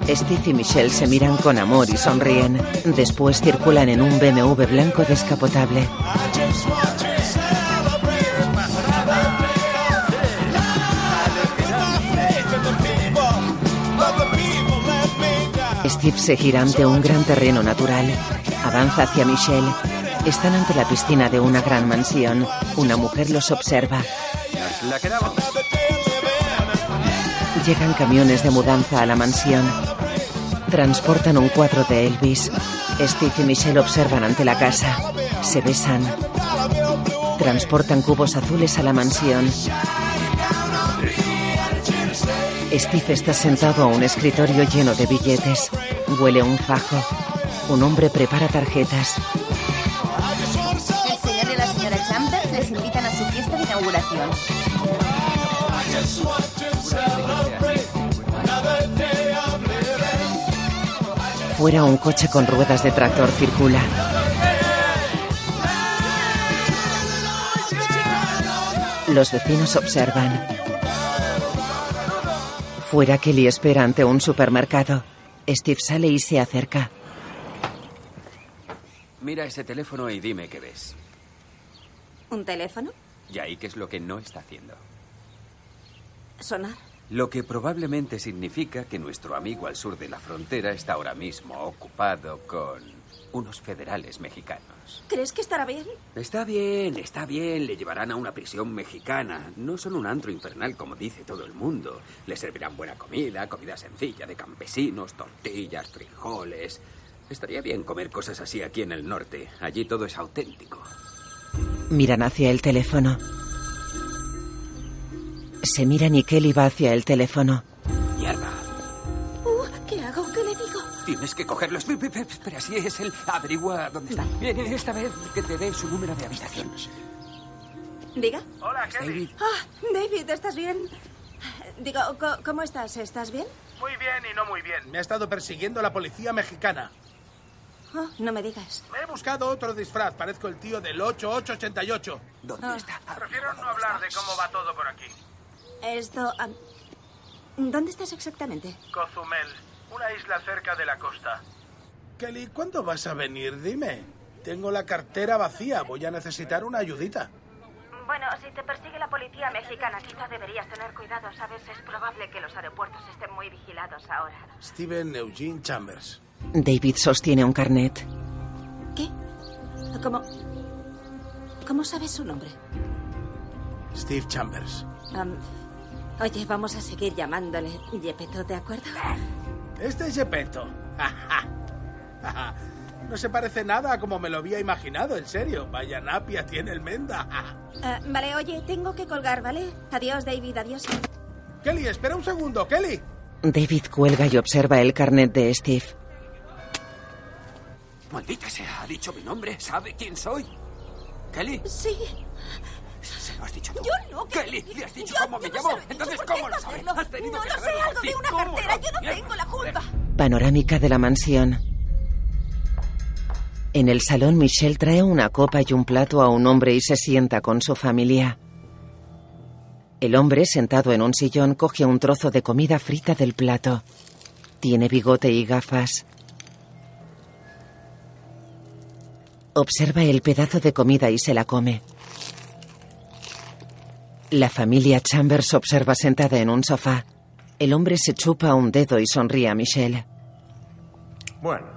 Steve y Michelle se miran con amor y sonríen. Después circulan en un BMW blanco descapotable. Steve se gira ante un gran terreno natural. Avanza hacia Michelle. Están ante la piscina de una gran mansión. Una mujer los observa.
La quedamos.
Llegan camiones de mudanza a la mansión. Transportan un cuadro de Elvis. Steve y Michelle observan ante la casa. Se besan. Transportan cubos azules a la mansión. Steve está sentado a un escritorio lleno de billetes. Huele un fajo. Un hombre prepara tarjetas.
El señor y la señora Chambers les invitan a su fiesta de inauguración.
Fuera un coche con ruedas de tractor circula. Los vecinos observan. Fuera Kelly espera ante un supermercado. Steve sale y se acerca.
Mira ese teléfono y dime qué ves.
¿Un teléfono?
¿Y ahí qué es lo que no está haciendo?
¿Sonar?
Lo que probablemente significa que nuestro amigo al sur de la frontera está ahora mismo ocupado con unos federales mexicanos.
¿Crees que estará bien?
Está bien, está bien. Le llevarán a una prisión mexicana. No son un antro infernal como dice todo el mundo. Le servirán buena comida, comida sencilla de campesinos, tortillas, frijoles. Estaría bien comer cosas así aquí en el norte. Allí todo es auténtico.
Miran hacia el teléfono. Se miran y Kelly va hacia el teléfono.
Mierda.
Uh, ¿Qué hago? ¿Qué le digo?
Tienes que cogerlo. Espera, si es él. Averigua dónde está. Bien, esta vez que te dé su número de habitación.
¿Diga?
Hola,
David.
Ah, David, ¿estás bien? Digo, ¿cómo estás? ¿Estás bien?
Muy bien y no muy bien. Me ha estado persiguiendo la policía mexicana.
Oh, no me digas.
Me he buscado otro disfraz. Parezco el tío del 8888.
¿Dónde
Ah.
está?
Prefiero no hablar de cómo va todo por aquí.
Esto... ¿Dónde estás exactamente?
Cozumel, una isla cerca de la costa.
Kelly, ¿cuándo vas a venir? Dime. Tengo la cartera vacía. Voy a necesitar una ayudita.
Bueno, si te persigue la policía mexicana, quizá deberías tener cuidado, ¿sabes? Es probable que los aeropuertos estén muy vigilados ahora.
Steven Eugene Chambers.
David sostiene un carnet.
¿Cómo... ¿Cómo sabes su nombre?
Steve Chambers.
Am, oye, vamos a seguir llamándole Yepeto, ¿de acuerdo?
Este es Gepetto. no se parece nada a como me lo había imaginado, en serio. Vaya napia tiene el menda.
Ah, vale, oye, tengo que colgar, ¿vale? Adiós, David, adiós.
Kelly, espera un segundo, Kelly.
David cuelga y observa el carnet de Steve.
Maldita sea, ha dicho mi nombre. ¿Sabe quién soy? ¿Kelly?
Sí.
Se lo has dicho tú.
Yo no.
Kelly, ¿le has dicho
Yo-
cómo me
yo no
llamo? Entonces,
¿por
¿cómo
qué
lo sabes? Has tenido
No
que
lo sé, algo de una
¿Cómo
cartera. Yo no tengo la culpa.
Panorámica de la mansión. En el salón, Michelle trae una copa y un plato a un hombre y se sienta con su familia. El hombre, sentado en un sillón, coge un trozo de comida frita del plato. Tiene bigote y gafas. Observa el pedazo de comida y se la come. La familia Chambers observa sentada en un sofá. El hombre se chupa un dedo y sonríe a Michelle.
Bueno.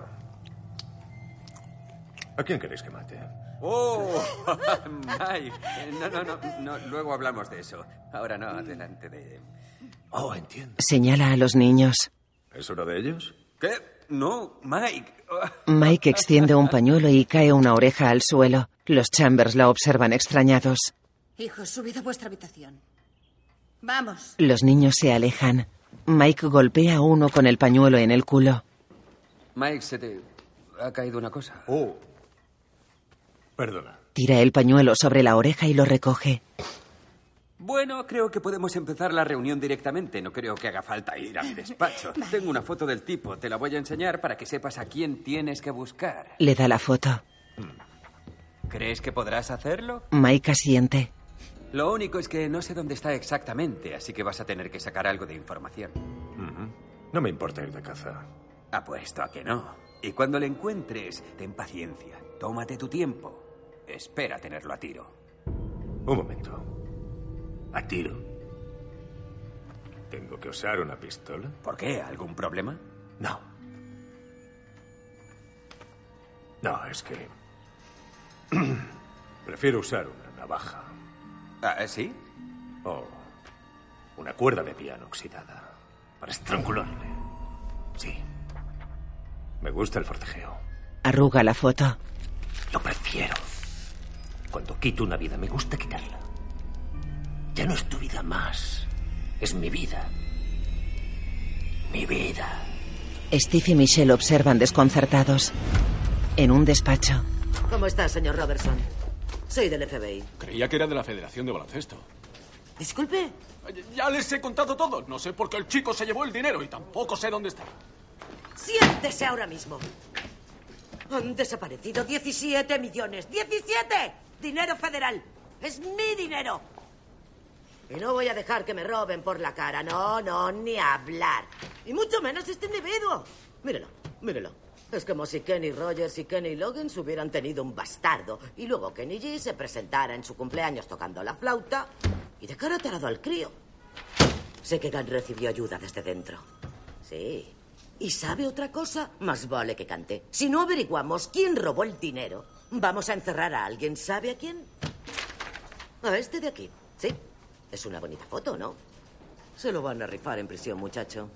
¿A quién queréis que mate?
¡Oh! Mike. No, no, no, no. Luego hablamos de eso. Ahora no, delante de...
Oh, entiendo.
Señala a los niños.
¿Es uno de ellos?
¿Qué? No, Mike.
Mike extiende un pañuelo y cae una oreja al suelo. Los Chambers la observan extrañados.
Hijos, subid a vuestra habitación. Vamos.
Los niños se alejan. Mike golpea a uno con el pañuelo en el culo.
Mike, se te ha caído una cosa.
Oh. Perdona.
Tira el pañuelo sobre la oreja y lo recoge.
Bueno, creo que podemos empezar la reunión directamente. No creo que haga falta ir a mi despacho. Tengo una foto del tipo. Te la voy a enseñar para que sepas a quién tienes que buscar.
Le da la foto.
¿Crees que podrás hacerlo?
Mike asiente.
Lo único es que no sé dónde está exactamente, así que vas a tener que sacar algo de información.
No me importa ir de caza.
Apuesto a que no. Y cuando le encuentres, ten paciencia. Tómate tu tiempo. Espera tenerlo a tiro.
Un momento. ¿A tiro? ¿Tengo que usar una pistola?
¿Por qué? ¿Algún problema?
No. No, es que... Prefiero usar una navaja.
¿Ah, sí?
O una cuerda de piano oxidada. Para estrangularle. Sí. Me gusta el forcejeo.
Arruga la foto.
Lo prefiero. Cuando quito una vida, me gusta quitarla. Ya no es tu vida más. Es mi vida. Mi vida.
Steve y Michelle observan desconcertados. En un despacho.
¿Cómo está, señor Robertson? Soy del FBI.
Creía que era de la Federación de Baloncesto.
Disculpe.
Ya les he contado todo. No sé por qué el chico se llevó el dinero y tampoco sé dónde está.
Siéntese ahora mismo. Han desaparecido 17 millones. ¡17! Dinero federal. Es mi dinero. Y no voy a dejar que me roben por la cara. No, no, ni hablar. Y mucho menos este individuo. Mírelo, mírelo. Es como si Kenny Rogers y Kenny Loggins hubieran tenido un bastardo y luego Kenny G se presentara en su cumpleaños tocando la flauta y de cara tarado al crío. Sé que Gunn recibió ayuda desde dentro. Sí. ¿Y sabe otra cosa? Más vale que cante. Si no averiguamos quién robó el dinero, vamos a encerrar a alguien. ¿Sabe a quién? A este de aquí. Sí. Es una bonita foto, ¿no? Se lo van a rifar en prisión, muchacho.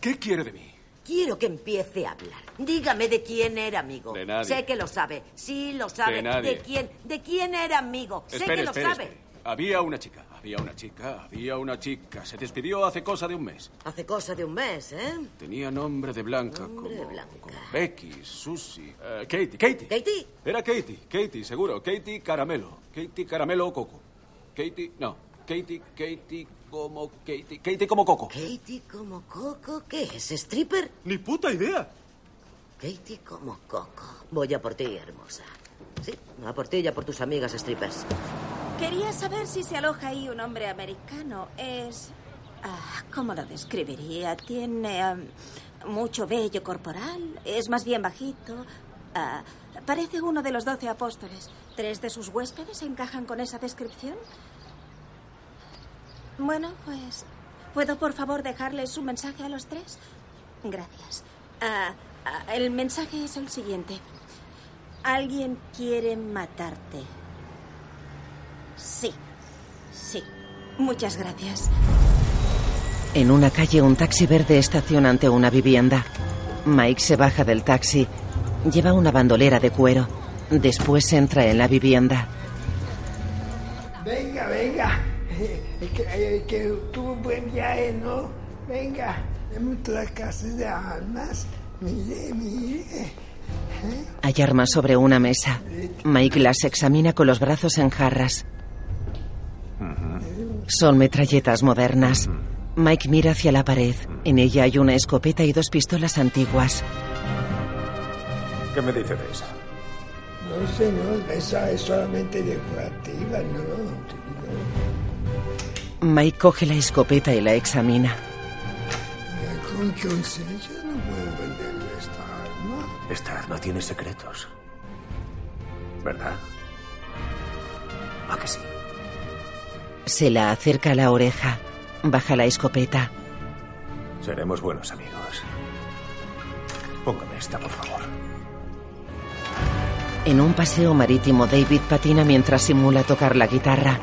¿Qué quiere de mí?
Quiero que empiece a hablar. Dígame de quién era amigo.
De nadie.
Sé que lo sabe. Sí, lo sabe.
De nadie.
quién? ¿De quién era amigo? sé
Espere,
que lo sabe.
espere. Había una chica, había una chica, había una chica. Se despidió hace cosa de un mes.
Hace cosa de un mes, ¿eh?
Tenía nombre de blanca,
Nombre
como,
de blanca.
como Becky, Susie, eh, Katie, Katie.
¿Katie?
Era Katie, Katie, seguro. Katie Caramelo. Katie Caramelo o Coco. Katie, no. Katie, Katie como Katie. Katie como Coco.
Katie como Coco. ¿Qué es? ¿Stripper?
Ni puta idea.
Katie como Coco. Voy a por ti, hermosa. Sí, a por ti y a por tus amigas strippers.
Quería saber si se aloja ahí un hombre americano. Es... ah, ¿Cómo lo describiría? Tiene mucho vello corporal, es más bien bajito. ah, parece uno de los doce apóstoles. ¿Tres de sus huéspedes encajan con esa descripción? Bueno, pues... ¿Puedo por favor dejarles un mensaje a los tres? Gracias. Ah, ah, el mensaje es el siguiente. Alguien quiere matarte. Sí, sí. Muchas gracias.
En una calle, un taxi verde estaciona ante una vivienda. Mike se baja del taxi. Lleva una bandolera de cuero. Después entra en la vivienda.
Venga, venga. Eh, Que, eh, que tuvo un buen viaje, ¿no? Venga, casas de armas. Mire, mire.
Hay armas sobre una mesa. Mike las examina con los brazos en jarras. Son metralletas modernas. Mike mira hacia la pared. En ella hay una escopeta y dos pistolas antiguas.
¿Qué me dice de esa?
No, señor, esa es solamente decorativa, ¿no?
Mike coge la escopeta y la examina.
Con no puedo venderle esta arma.
Esta arma tiene secretos. ¿Verdad? ¿A que sí?
Se la acerca a la oreja. Baja la escopeta.
Seremos buenos amigos. Póngame esta, por favor.
En un paseo marítimo, David patina mientras simula tocar la guitarra.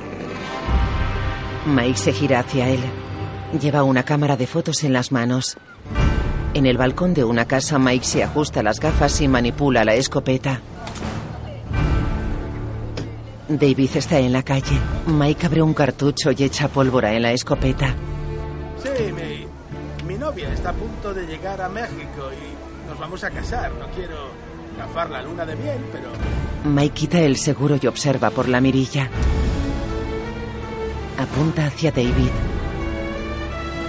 Mike se gira hacia él. Lleva una cámara de fotos en las manos. En el balcón de una casa, Mike se ajusta las gafas y manipula la escopeta. David está en la calle. Mike abre un cartucho y echa pólvora en la escopeta.
Sí, mi, mi novia está a punto de llegar a México y nos vamos a casar. No quiero gafar la luna de miel, pero
Mike quita el seguro y observa por la mirilla. Apunta hacia David.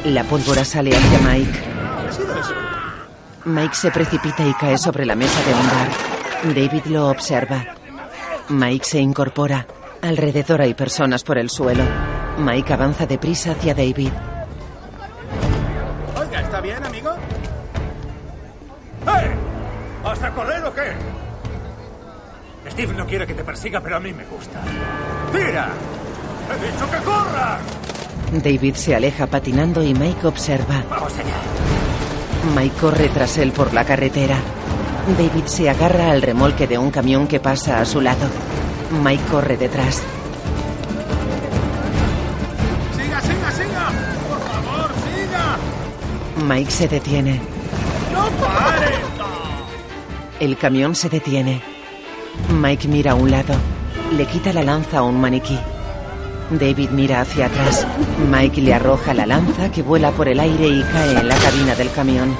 La pólvora sale hacia Mike. Mike se precipita y cae sobre la mesa de un bar. David lo observa. Mike se incorpora. Alrededor hay personas por el suelo. Mike avanza deprisa hacia David.
Oiga, ¿está bien, amigo?
¡Eh! ¿Vas a correr o qué? Steve no quiere que te persiga, pero a mí me gusta. ¡Tira! ¡He dicho que!
David se aleja patinando y Mike observa.
Vamos allá.
Mike corre tras él por la carretera. David se agarra al remolque de un camión que pasa a su lado. Mike corre detrás.
¡Siga, siga, siga! ¡Por favor, siga!
Mike se detiene.
¡No ¡No pares!
El camión se detiene. Mike mira a un lado. Le quita la lanza a un maniquí. David mira hacia atrás. Mike le arroja la lanza que vuela por el aire y cae en la cabina del camión.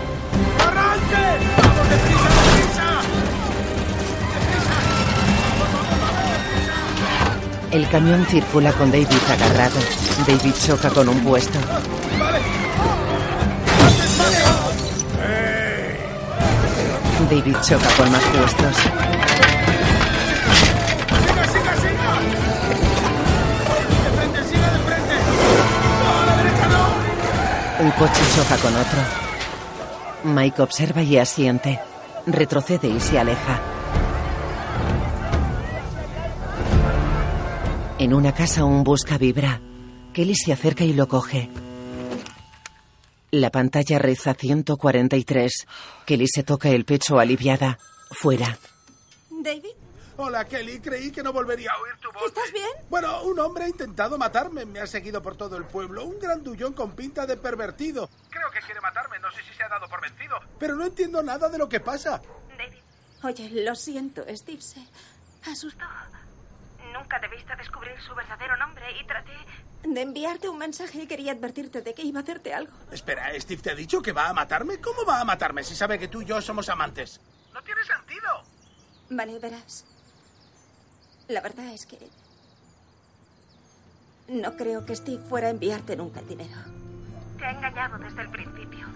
El camión circula con David agarrado. David choca con un puesto. David choca con más puestos. Un coche choca con otro. Mike observa y asiente. Retrocede y se aleja. En una casa un busca vibra. Kelly se acerca y lo coge. La pantalla reza 143. Kelly se toca el pecho aliviada. Fuera.
¿David?
Hola, Kelly. Creí que no volvería a oír tu voz.
¿Estás bien?
Bueno, un hombre ha intentado matarme. Me ha seguido por todo el pueblo. Un grandullón con pinta de pervertido. Creo que quiere matarme. No sé si se ha dado por vencido. Pero no entiendo nada de lo que pasa.
David. Oye, lo siento. Steve se asustó.
Nunca debiste descubrir su verdadero nombre y traté...
De enviarte un mensaje y quería advertirte de que iba a hacerte algo.
Espera, ¿Steve te ha dicho que va a matarme? ¿Cómo va a matarme si sabe que tú y yo somos amantes? No tiene sentido.
Vale, verás. La verdad es que... No creo que Steve fuera a enviarte nunca el dinero.
Te ha engañado desde el principio.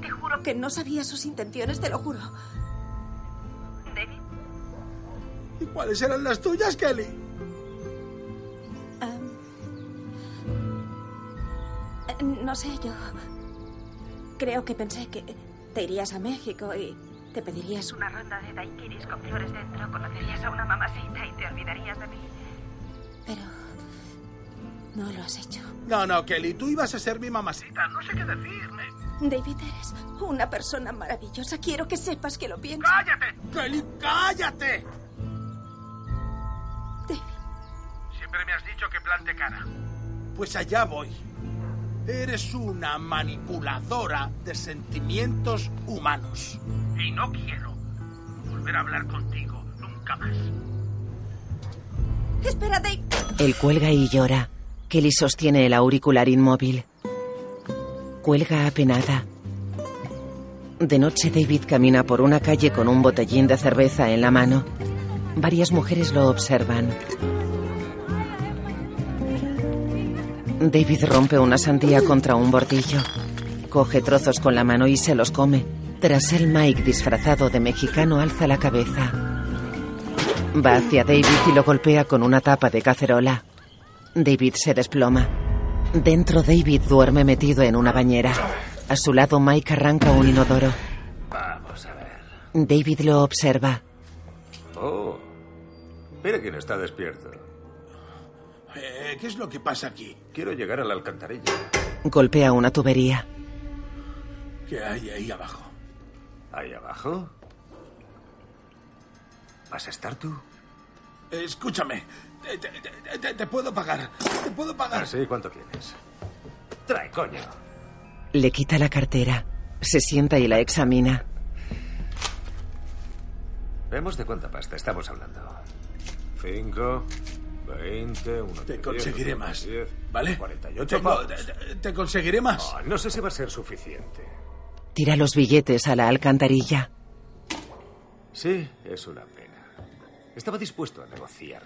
Te juro
Que no sabía sus intenciones, te lo juro.
David,
¿Y cuáles eran las tuyas, Kelly?
No sé, yo... Creo que pensé que te irías a México y te pedirías
una ronda de daiquiris con flores dentro, conocerías a una mamacita y te olvidarías de mí.
Pero... No lo has hecho.
No, no, Kelly, tú ibas a ser mi mamacita. No sé qué decirme.
David, eres una persona maravillosa. Quiero que sepas que lo pienso.
¡Cállate! ¡Kelly, cállate! Siempre me has dicho que plante cara. Pues allá voy. Eres una manipuladora de sentimientos humanos. Y no quiero volver a hablar contigo nunca más.
Espera, Dave.
Él cuelga y llora. Kelly sostiene el auricular inmóvil. Cuelga apenada. De noche David camina por una calle con un botellín de cerveza en la mano. Varias mujeres lo observan. David rompe una sandía contra un bordillo. Coge trozos con la mano y se los come. Tras él, Mike, disfrazado de mexicano, alza la cabeza. Va hacia David y lo golpea con una tapa de cacerola. David se desploma. Dentro, David duerme metido en una bañera. A su lado, Mike arranca un inodoro.
Vamos a ver.
David lo observa.
Oh, mira quién está despierto.
Eh, ¿Qué es lo que pasa aquí?
Quiero llegar a la alcantarilla.
Golpea una tubería.
¿Qué hay ahí abajo?
¿Ahí abajo? ¿Vas a estar tú?
Escúchame. Te, te- te- te- te puedo pagar. Te puedo pagar.
¿Ah, sí? ¿Cuánto quieres? Trae, coño.
Le quita la cartera. Se sienta y la examina.
Vemos de cuánta pasta estamos hablando. Cinco, uno
Te
de
conseguiré más. ¿Vale?
48
Tengo- te, te- te conseguiré más.
No, no sé si va a ser suficiente.
Tira los billetes a la alcantarilla.
Sí, es una pena. Estaba dispuesto a negociar.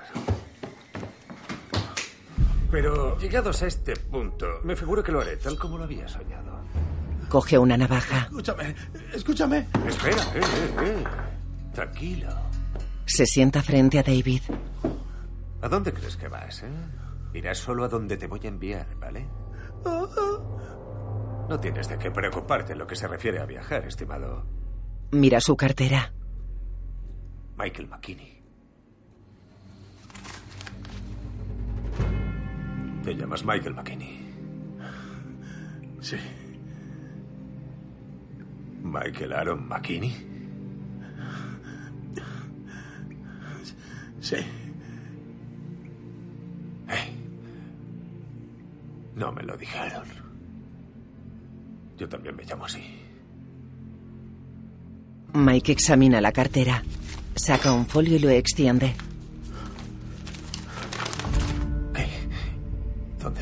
Pero llegados a este punto, me figuro que lo haré tal como lo había soñado.
Coge una navaja.
Escúchame. Escúchame.
Espera, eh, eh, eh. Tranquilo.
Se sienta frente a David.
¿A dónde crees que vas, eh? Irás solo a donde te voy a enviar, ¿vale? No tienes de qué preocuparte en lo que se refiere a viajar, estimado
Mira su cartera.
Michael McKinney. Te llamas Michael McKinney.
Sí.
Michael Aaron McKinney.
Sí.
No me lo dijeron. Yo también me llamo así.
Mike examina la cartera. Saca un folio y lo extiende.
¿Dónde?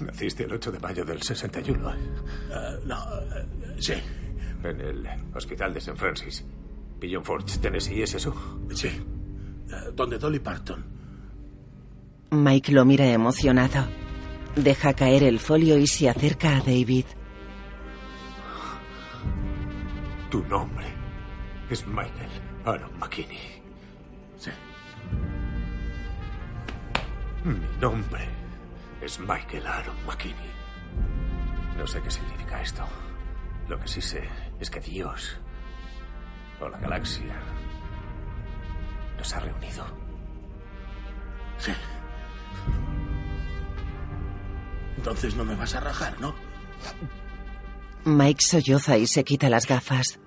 Naciste el 8 de mayo del 61.
no, eh, sí.
En el hospital de St. Francis. Pigeon Forge, Tennessee, ¿es eso?
Sí. Eh, donde Dolly Parton.
Mike lo mira emocionado. Deja caer el folio y se acerca a David.
Tu nombre es Michael Aaron McKinney.
Sí.
Mi nombre es Michael Aaron McKinney. No sé qué significa esto. Lo que sí sé es que Dios o la galaxia nos ha reunido.
Sí. Entonces no me vas a rajar, ¿no?
Mike solloza y se quita las gafas.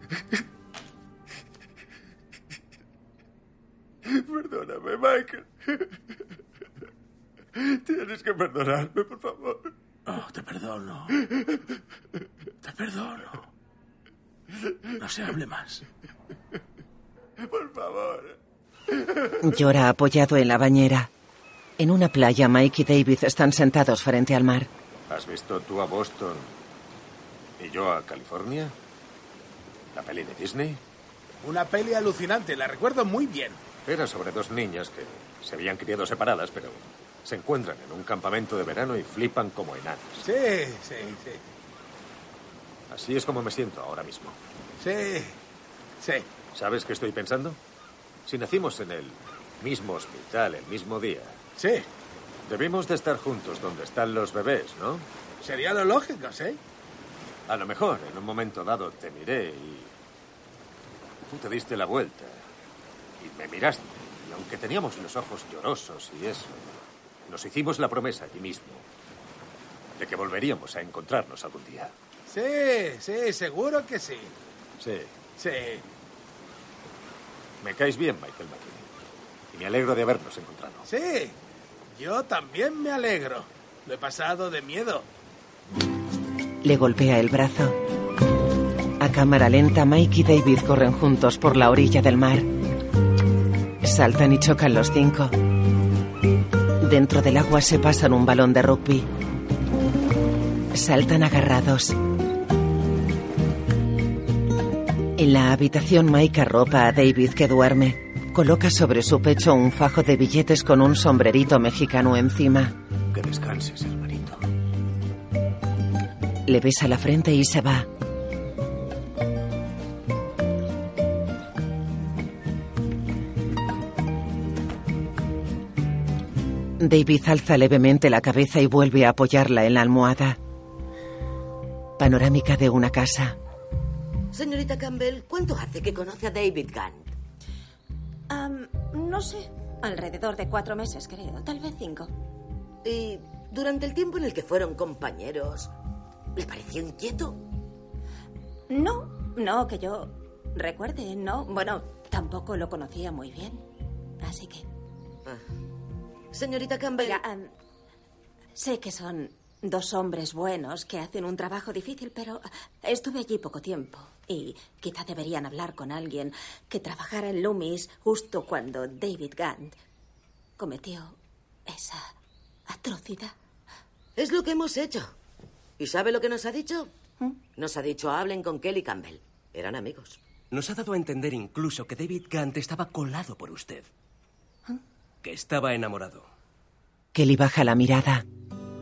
Perdóname, Michael. Tienes que perdonarme, por favor.
Oh, te perdono. Te perdono. No se hable más.
Por favor.
Llora apoyado en la bañera. En una playa, Mike y David están sentados frente al mar.
¿Has visto tú a Boston y yo a California? ¿La peli de Disney?
Una peli alucinante, la recuerdo muy bien.
Era sobre dos niñas que se habían criado separadas, pero se encuentran en un campamento de verano y flipan como enanas.
Sí, sí, sí.
Así es como me siento ahora mismo.
Sí, sí.
¿Sabes qué estoy pensando? Si nacimos en el mismo hospital el mismo día.
Sí.
Debimos de estar juntos donde están los bebés, ¿no?
Sería lo lógico, ¿sí?
A lo mejor, en un momento dado, te miré y... Tú te diste la vuelta y me miraste. Y aunque teníamos los ojos llorosos y eso, nos hicimos la promesa allí mismo de que volveríamos a encontrarnos algún día.
Sí, sí, seguro que sí.
Sí.
Sí.
Me caes bien, Michael McKinney. Y me alegro de habernos encontrado.
Sí. Yo también me alegro. Lo he pasado de miedo.
Le golpea el brazo. A cámara lenta, Mike y David corren juntos por la orilla del mar. Saltan y chocan los cinco. Dentro del agua se pasan un balón de rugby. Saltan agarrados. En la habitación, Mike arropa a David que duerme. Coloca sobre su pecho un fajo de billetes con un sombrerito mexicano encima.
Que descanses, hermanito.
Le besa la frente y se va. David alza levemente la cabeza y vuelve a apoyarla en la almohada. Panorámica de una casa.
Señorita Campbell, ¿cuánto hace que conoce a David Gant?
No sé. Alrededor de cuatro meses, creo. Tal vez cinco.
Y durante el tiempo en el que fueron compañeros, ¿le pareció inquieto?
No, no, que yo recuerde, no. Bueno, tampoco lo conocía muy bien. Así que.
Ah. Señorita Campbell.
Mira, sé que son dos hombres buenos que hacen un trabajo difícil, pero estuve allí poco tiempo. Y quizá deberían hablar con alguien que trabajara en Loomis justo cuando David Gant cometió esa atrocidad.
Es lo que hemos hecho. ¿Y sabe lo que nos ha dicho? Nos ha dicho hablen con Kelly Campbell. Eran amigos.
Nos ha dado a entender incluso que David Gant estaba colado por usted. Que estaba enamorado.
Kelly baja la mirada.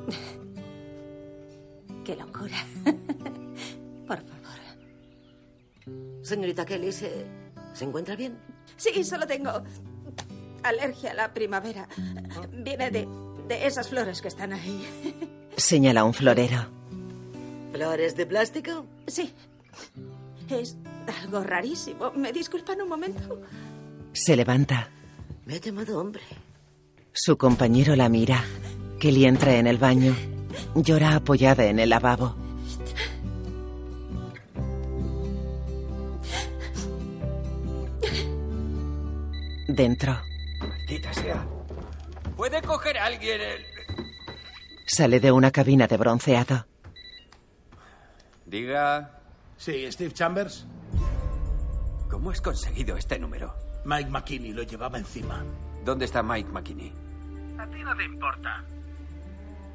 Qué locura.
Señorita Kelly, ¿se, ¿se encuentra bien?
Sí, solo tengo alergia a la primavera. Viene de, de esas flores que están ahí.
Señala un florero.
¿Flores de plástico?
Sí. Es algo rarísimo. ¿Me disculpan un momento?
Se levanta.
Me ha llamado hombre.
Su compañero la mira. Kelly entra en el baño. Llora apoyada en el lavabo. Dentro.
Maldita sea.
¿Puede coger a alguien el...
Sale de una cabina de bronceado.
Diga...
Sí, Steve Chambers.
¿Cómo has conseguido este número?
Mike McKinney lo llevaba encima.
¿Dónde está Mike McKinney?
A ti no te importa.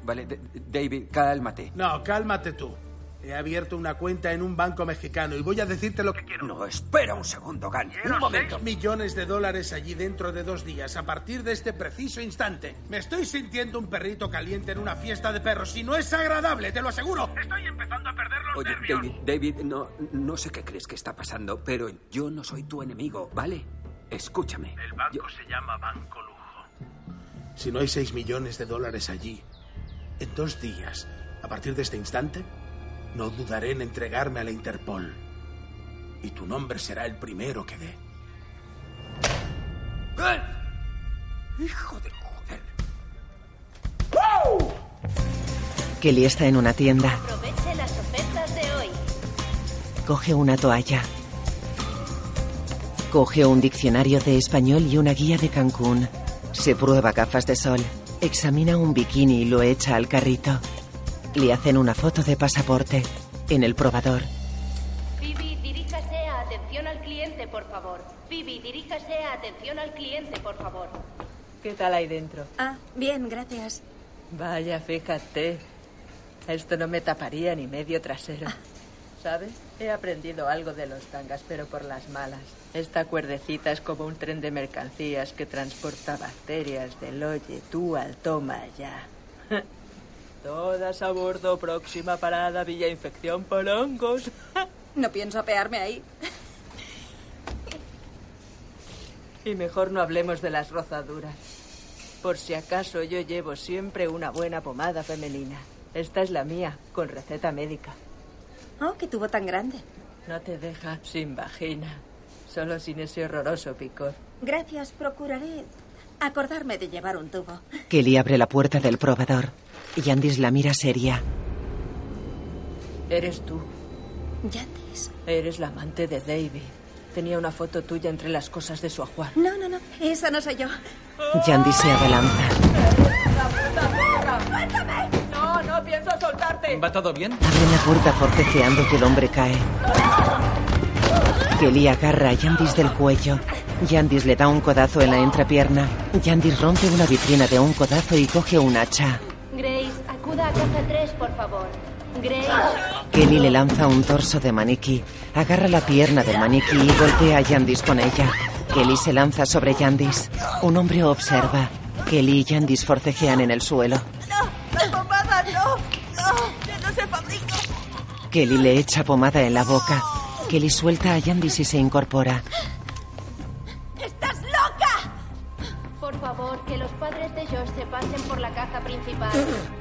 Vale, David, cálmate.
No, cálmate tú. He abierto una cuenta en un banco mexicano y voy a decirte lo que quiero.
No, espera un segundo, Gan. Un momento.
Millones de dólares allí dentro de dos días, a partir de este preciso instante. Me estoy sintiendo un perrito caliente en una fiesta de perros y no es agradable, te lo aseguro.
Estoy empezando a perder los
Oye,
nervios.
David, David, no, no sé qué crees que está pasando, pero yo no soy tu enemigo, ¿vale? Escúchame.
El banco se llama Banco Lujo.
Si no hay seis millones de dólares allí, en dos días, a partir de este instante, no dudaré en entregarme a la Interpol. Y tu nombre será el primero que dé.
Hijo de joder.
Kelly está en una tienda.
Aproveche las ofertas de hoy.
Coge una toalla. Coge un diccionario de español y una guía de Cancún. Se prueba gafas de sol. Examina un bikini y lo echa al carrito. Le hacen una foto de pasaporte. En el probador.
Phoebe, diríjase a atención al cliente, por favor. Phoebe, diríjase a atención al cliente, por favor.
¿Qué tal ahí dentro?
Ah, bien, gracias.
Vaya, fíjate. Esto no me taparía ni medio trasero. ¿Sabes? He aprendido algo de los tangas, pero por las malas. Esta cuerdecita es como un tren de mercancías que transporta bacterias del oye tú al toma ya. Todas a bordo, próxima parada, Villa Infección por hongos.
No pienso apearme ahí.
Y mejor no hablemos de las rozaduras. Por si acaso yo llevo siempre una buena pomada femenina. Esta es la mía, con receta médica.
Oh, qué tubo tan grande.
No te deja sin vagina, solo sin ese horroroso picor.
Gracias, procuraré acordarme de llevar un tubo.
Kelly abre la puerta del probador. Yandis la mira seria.
Eres tú.
Yandis.
Eres la amante de David. Tenía una foto tuya entre las cosas de su ajuar.
No, no, no. Esa no soy yo.
Yandis se abalanza.
¡Suéltame! No, no pienso soltarte.
¿Va todo bien?
Abren la puerta forcejeando que el hombre cae. Kelly agarra a Yandis del cuello. Yandis le da un codazo en la entrepierna. Yandis rompe una vitrina de un codazo y coge un hacha.
Grace, acuda a caja 3, por favor. Grace.
Kelly le lanza un torso de maniquí. Agarra la pierna del maniquí y golpea a Yandis con ella. Kelly se lanza sobre Yandis. Un hombre observa. Kelly y Yandis forcejean en el suelo.
¡La pomada no! ¡No! ¡Ya no se fabrica!
Kelly le echa pomada en la boca. Kelly suelta a Yandis y se incorpora.
¡Estás loca! Por favor, que los padres de Josh se pasen por la caja principal.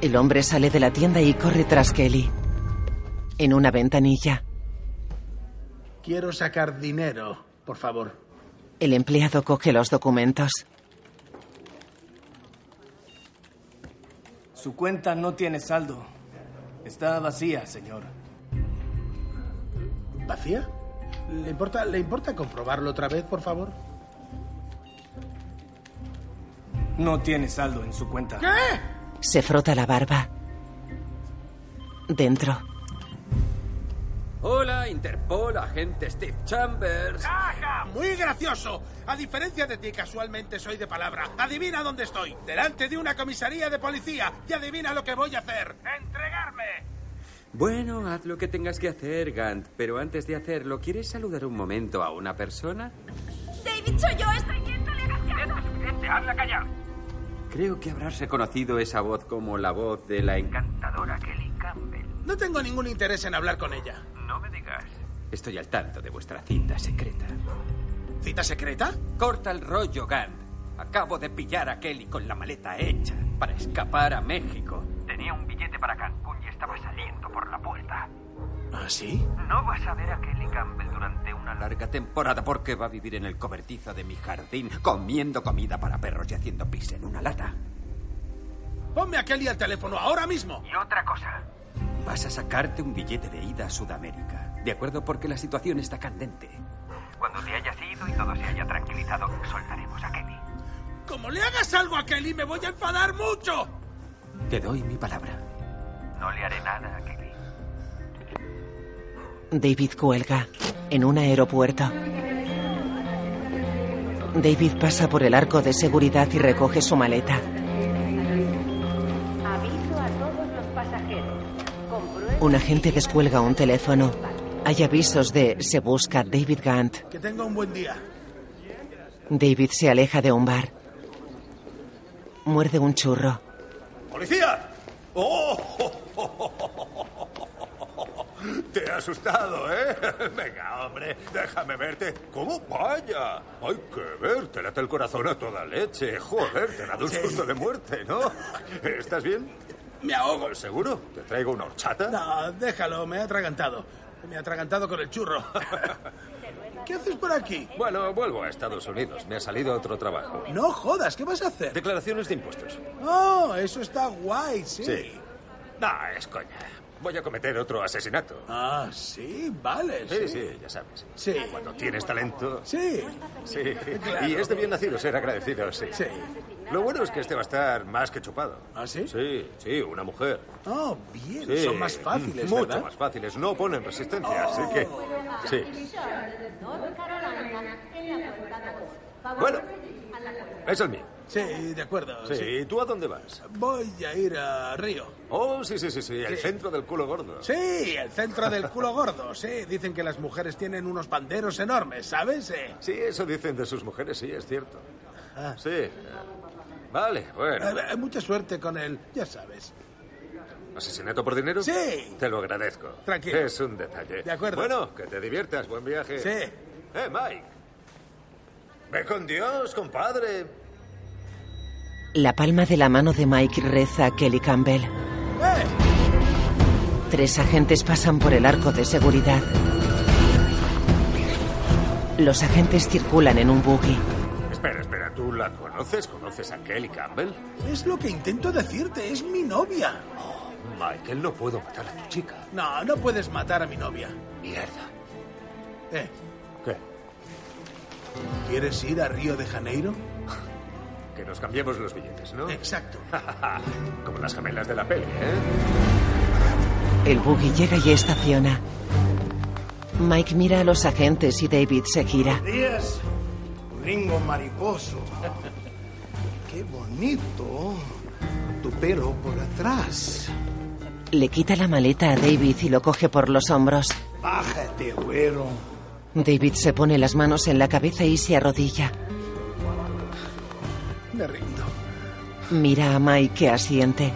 El hombre sale de la tienda y corre tras Kelly. En una ventanilla,
Quiero sacar dinero, por favor.
el empleado coge los documentos.
Su cuenta no tiene saldo. Está vacía, señor.
¿Vacía? ¿Le importa, ¿Le importa comprobarlo otra vez, por favor?
No tiene saldo en su cuenta.
Se frota la barba. Dentro,
Hola, Interpol, agente Steve Chambers.
Muy gracioso. A diferencia de ti, casualmente soy de palabra. Adivina dónde estoy. Delante de una comisaría de policía. Y adivina lo que voy a hacer.
¡Entregarme!
Bueno, haz lo que tengas que hacer, Gant. Pero antes de hacerlo, ¿quieres saludar un momento a una persona?
David, soy yo, estoy bien, no le hagas caso.
suficiente, hazla callar.
Creo que habrás reconocido esa voz como la voz de la encantadora Kelly Campbell.
No tengo ningún interés en hablar con ella.
No me digas.
Estoy al tanto de vuestra cita secreta.
¿Cita secreta?
Corta el rollo, Gant. Acabo de pillar a Kelly con la maleta hecha para escapar a México.
Tenía un billete para Cancún y estaba saliendo.
¿Ah, sí?
No vas a ver a Kelly Campbell durante una larga...
Temporada porque va a vivir en el cobertizo de mi jardín, comiendo comida para perros y haciendo pis en una lata.
Ponme a Kelly al teléfono ahora mismo.
Y otra cosa.
Vas a sacarte un billete de ida a Sudamérica. ¿De acuerdo? Porque la situación está candente.
Cuando te hayas ido y todo se haya tranquilizado, soltaremos a Kelly.
Como le hagas algo a Kelly, me voy a enfadar mucho.
Te doy mi palabra.
No le haré nada a Kelly.
David cuelga en un aeropuerto. David pasa por el arco de seguridad y recoge su maleta.
Aviso a todos los pasajeros. Comprueben
Un agente descuelga un teléfono. Hay avisos de se busca David Gant.
Que tenga un buen día.
David se aleja de un bar. Muerde un churro.
¡Policía! ¡Oh! Te he asustado, ¿eh? Venga, hombre, déjame verte. ¿Cómo? Vaya. Hay que ver, te late el corazón a toda leche. Joder, te dado un susto de muerte, ¿no? ¿Estás bien?
Me ahogo.
¿Seguro? ¿Te traigo una horchata?
No, déjalo, me he atragantado. Me he atragantado con el churro. ¿Qué haces por aquí?
Bueno, vuelvo a Estados Unidos. Me ha salido otro trabajo.
No jodas, ¿qué vas a hacer?
Declaraciones de impuestos.
Oh, eso está guay, sí.
Sí. No, es coña. Voy a cometer otro asesinato.
Ah, sí, vale.
Sí, sí, ya sabes.
Sí.
Cuando tienes talento.
Sí.
Sí.
Claro.
Y es de bien nacido ser agradecido, sí.
Sí.
Lo bueno es que este va a estar más que chupado.
¿Ah, sí?
Sí, sí, una mujer.
Oh, bien.
Sí.
Son más fáciles,
Mucho
¿verdad?
más fáciles. No ponen resistencia, así que. Sí. Bueno, es el mío.
Sí, de acuerdo.
Sí. ¿Y tú a dónde vas?
Voy a ir a Río.
Oh, sí, sí, sí, sí. El
Sí.
centro del culo gordo.
Sí, el centro del culo gordo, sí. Dicen que las mujeres tienen unos panderos enormes, ¿sabes? Sí.
Sí, eso dicen de sus mujeres, sí, es cierto.
Ah.
Sí. Vale, bueno.
Eh, eh, mucha suerte con él, ya sabes.
¿Asesinato por dinero?
Sí.
Te lo agradezco.
Tranquilo.
Es un detalle.
De acuerdo.
Bueno, que te diviertas. Buen viaje.
Sí.
Eh, Mike. Ve con Dios, compadre.
La palma de la mano de Mike reza a Kelly Campbell.
¡Eh!
Tres agentes pasan por el arco de seguridad. Los agentes circulan en un buggy.
Espera, espera. ¿Tú la conoces? ¿Conoces a Kelly Campbell?
Es lo que intento decirte, es mi novia.
Michael, no puedo matar a tu chica.
No, no puedes matar a mi novia.
Mierda.
Eh,
¿Qué?
¿quieres ir a Río de Janeiro?
Que nos cambiemos los billetes, ¿no?
Exacto.
Como las gemelas de la peli, ¿eh?
El buggy llega y estaciona. Mike mira a los agentes y David se gira.
días, gringo mariposo. Qué bonito. Tu pelo por atrás.
Le quita la maleta a David y lo coge por los hombros.
Bájate, güero.
David se pone las manos en la cabeza y se arrodilla.
Me rindo.
Mira a Mike que asiente.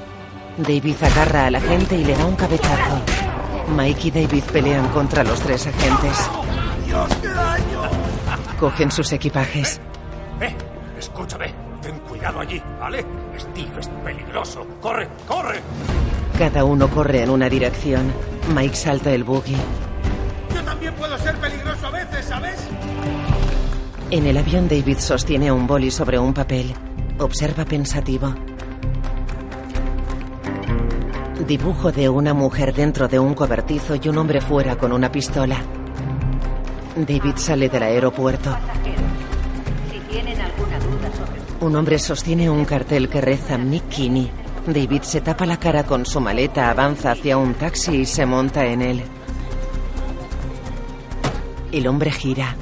David agarra a la gente y le da un cabezazo. Mike y David pelean contra los tres agentes.
¡Dios, qué daño!
Cogen sus equipajes.
¡Eh! Escúchame. Ten cuidado allí, ¿vale? Steve es peligroso. ¡Corre, corre!
Cada uno corre en una dirección. Mike salta el buggy.
Yo también puedo ser peligroso a veces, ¿sabes?
En el avión David sostiene un boli sobre un papel. Observa pensativo. Dibujo de una mujer dentro de un cobertizo y un hombre fuera con una pistola. David sale del aeropuerto. Un hombre sostiene un cartel que reza Mick Kinney. David se tapa la cara con su maleta, avanza hacia un taxi y se monta en él. El hombre gira.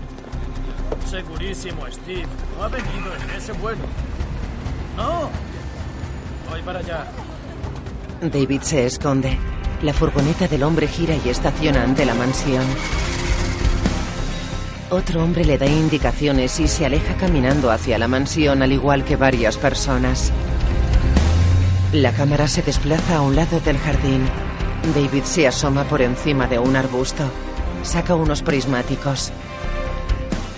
Segurísimo, Steve. No ha venido en ese vuelo. No. Voy para allá.
David se esconde. La furgoneta del hombre gira y estaciona ante la mansión. Otro hombre le da indicaciones y se aleja caminando hacia la mansión al igual que varias personas. La cámara se desplaza a un lado del jardín. David se asoma por encima de un arbusto. Saca unos prismáticos.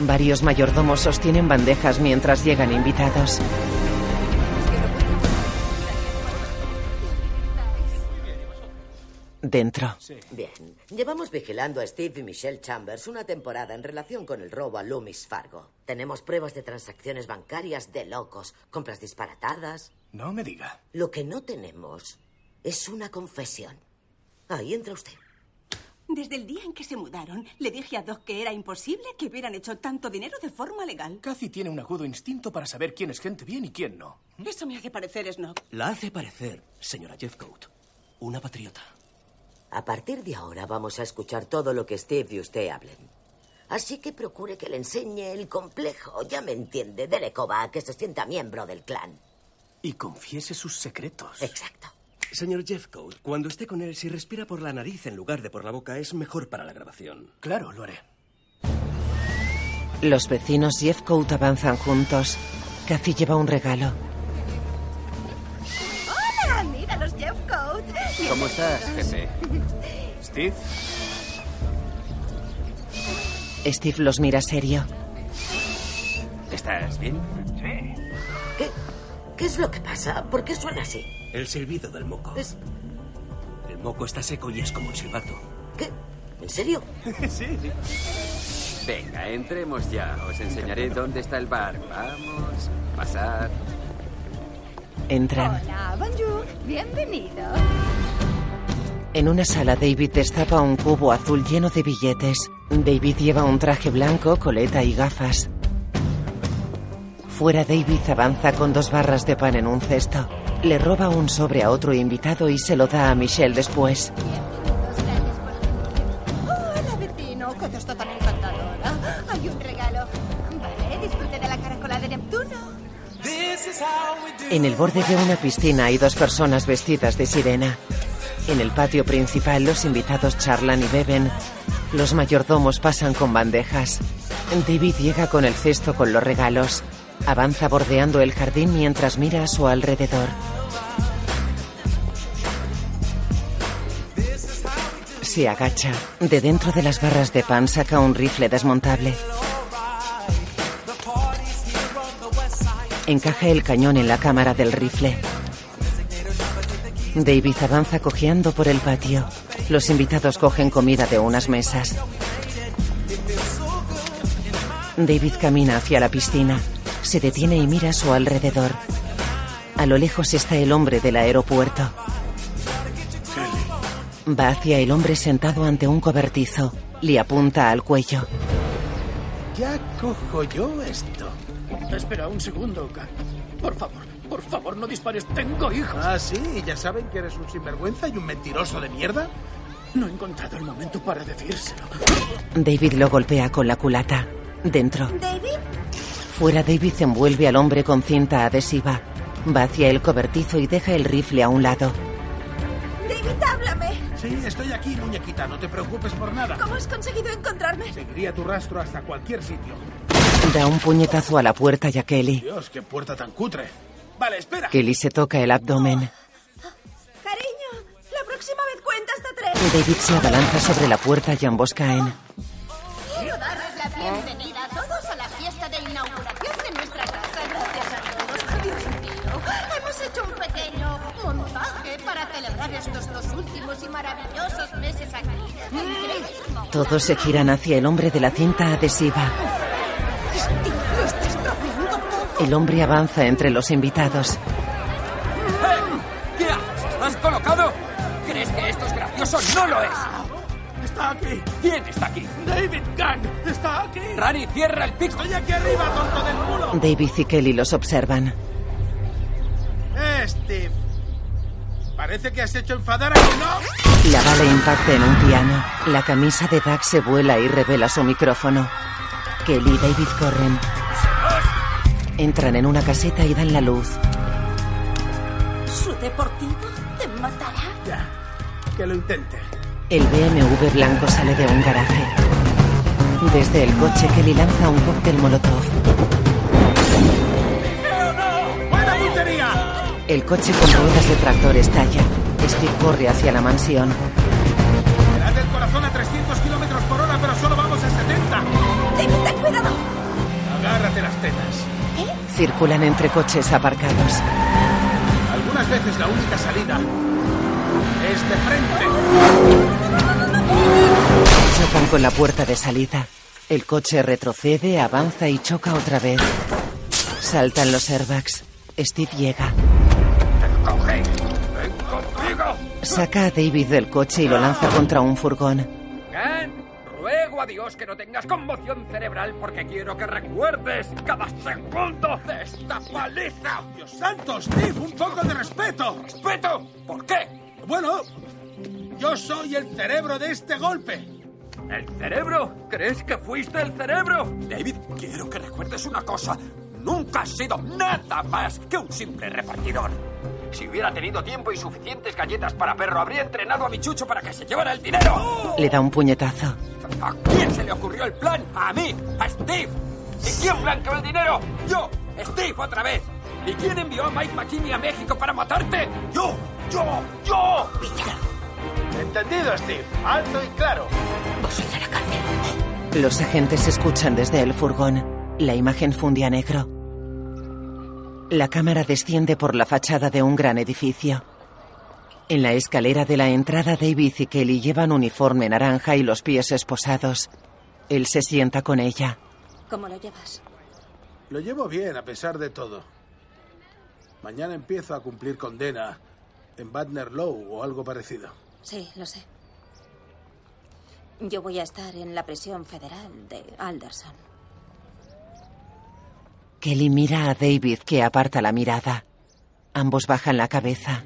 Varios mayordomos sostienen bandejas mientras llegan invitados. Dentro.
Bien. Llevamos vigilando a Steve y Michelle Chambers una temporada en relación con el robo a Loomis Fargo. Tenemos pruebas de transacciones bancarias de locos, compras disparatadas.
No me diga.
Lo que no tenemos es una confesión. Ahí entra usted.
Desde el día en que se mudaron, le dije a Doc que era imposible que hubieran hecho tanto dinero de forma legal.
Cathy tiene un agudo instinto para saber quién es gente bien y quién no.
Eso me hace parecer snob.
La hace parecer, señora Jeffcoat, una patriota.
A partir de ahora vamos a escuchar todo lo que Steve y usted hablen. Así que procure que le enseñe el complejo, ya me entiende, de Lecoba, que se sienta miembro del clan.
Y confiese sus secretos.
Exacto.
Señor Jeffcoat, cuando esté con él, si respira por la nariz en lugar de por la boca, es mejor para la grabación.
Claro, lo haré.
Los vecinos Jeffcoat avanzan juntos. Kathy lleva un regalo.
¿Cómo estás, jefe? ¿Steve?
Steve los mira serio.
¿Estás bien?
Sí.
¿Qué? ¿Qué es lo que pasa? ¿Por qué suena así?
El silbido del moco.
Es...
El moco está seco y es como un silbato.
¿Qué? ¿En serio?
sí.
Venga, entremos ya. Os enseñaré dónde está el bar. Vamos, pasad.
Entran.
Hola, bonjour. Bienvenido.
En una sala, David destapa un cubo azul lleno de billetes. David lleva un traje blanco, coleta y gafas. Fuera, David avanza con dos barras de pan en un cesto. Le roba un sobre a otro invitado y se lo da a Michelle después. En el borde de una piscina hay dos personas vestidas de sirena. En el patio principal los invitados charlan y beben. Los mayordomos pasan con bandejas. David llega con el cesto con los regalos. Avanza bordeando el jardín mientras mira a su alrededor. Se agacha. De dentro de las barras de pan saca un rifle desmontable. Encaja el cañón en la cámara del rifle. David avanza cojeando por el patio. Los invitados cogen comida de unas mesas. David camina hacia la piscina. Se detiene y mira a su alrededor. A lo lejos está el hombre del aeropuerto. Va hacia el hombre sentado ante un cobertizo. Le apunta al cuello.
Ya cojo yo esto.
Espera un segundo, Carl. Por favor, por favor, no dispares. Tengo hijos.
Ah, sí, ¿Y ya saben que eres un sinvergüenza y un mentiroso de mierda.
No he encontrado el momento para decírselo.
David lo golpea con la culata. Dentro.
¿David?
Fuera, David envuelve al hombre con cinta adhesiva. Va hacia el cobertizo y deja el rifle a un lado.
David.
Sí, estoy aquí, muñequita. No te preocupes por nada.
¿Cómo has conseguido encontrarme?
Seguiría tu rastro hasta cualquier sitio.
Da un puñetazo a la puerta y a Kelly.
Dios, qué puerta tan cutre. Vale, espera.
Kelly se toca el abdomen.
Cariño, la próxima vez cuenta hasta tres.
David se abalanza sobre la puerta y ambos caen.
Todos
se giran hacia el hombre de la cinta adhesiva. El hombre avanza entre los invitados.
¿Qué haces? ¿Estás colocado? ¿Crees que esto es gracioso? ¡No lo es!
Está aquí.
¿Quién está aquí?
David Gunn. Está aquí.
Rani, cierra el pico.
Estoy aquí arriba, tonto del culo.
David y Kelly los observan.
Steve. Parece que has hecho enfadar a mi no.
La bala impacta en un piano. La camisa de Doug se vuela y revela su micrófono. Kelly y David corren. Entran en una caseta y dan la luz.
Su deportivo te matará.
Ya. Que lo intente.
El BMW blanco sale de un garaje. Desde el coche, Kelly lanza un cóctel molotov. El coche con ruedas de tractor estalla. Steve corre hacia la mansión.
Me late el corazón a 300 kilómetros por hora, pero solo vamos a 70.
David, ten cuidado.
Agárrate las tetas.
Circulan entre coches aparcados.
Algunas veces la única salida es de frente.
Chocan con la puerta de salida. El coche retrocede, avanza y choca otra vez. Saltan los airbags. Steve llega. Saca a David del coche y lo lanza contra un furgón.
Ken, ruego a Dios que no tengas conmoción cerebral porque quiero que recuerdes cada segundo de esta paliza.
¡Dios santo, Steve! ¡Un poco de respeto!
¿Respeto? ¿Por qué?
Bueno, Yo soy el cerebro de este golpe.
¿El cerebro? ¿Crees que fuiste el cerebro?
David, quiero que recuerdes una cosa. Nunca has sido nada más que un simple repartidor. Si hubiera tenido tiempo y suficientes galletas para perro, habría entrenado a mi chucho para que se llevara el dinero.
Le da un puñetazo.
¿A quién se le ocurrió el plan? A mí, a Steve. ¿Y quién blanqueó el dinero? Yo, Steve, otra vez. ¿Y quién envió a Mike McKinney a México para matarte? Yo, yo, yo.
Entendido, Steve. Alto y claro.
Los agentes escuchan desde el furgón. La imagen funde a negro. La cámara desciende por la fachada de un gran edificio. En la escalera de la entrada, David y Kelly llevan uniforme naranja y los pies esposados. Él se sienta con ella.
¿Cómo lo llevas?
Lo llevo bien, a pesar de todo. Mañana empiezo a cumplir condena en Badner Low o algo parecido.
Sí, lo sé. Yo voy a estar en la prisión federal de Alderson.
Kelly mira a David que aparta la mirada. Ambos bajan la cabeza.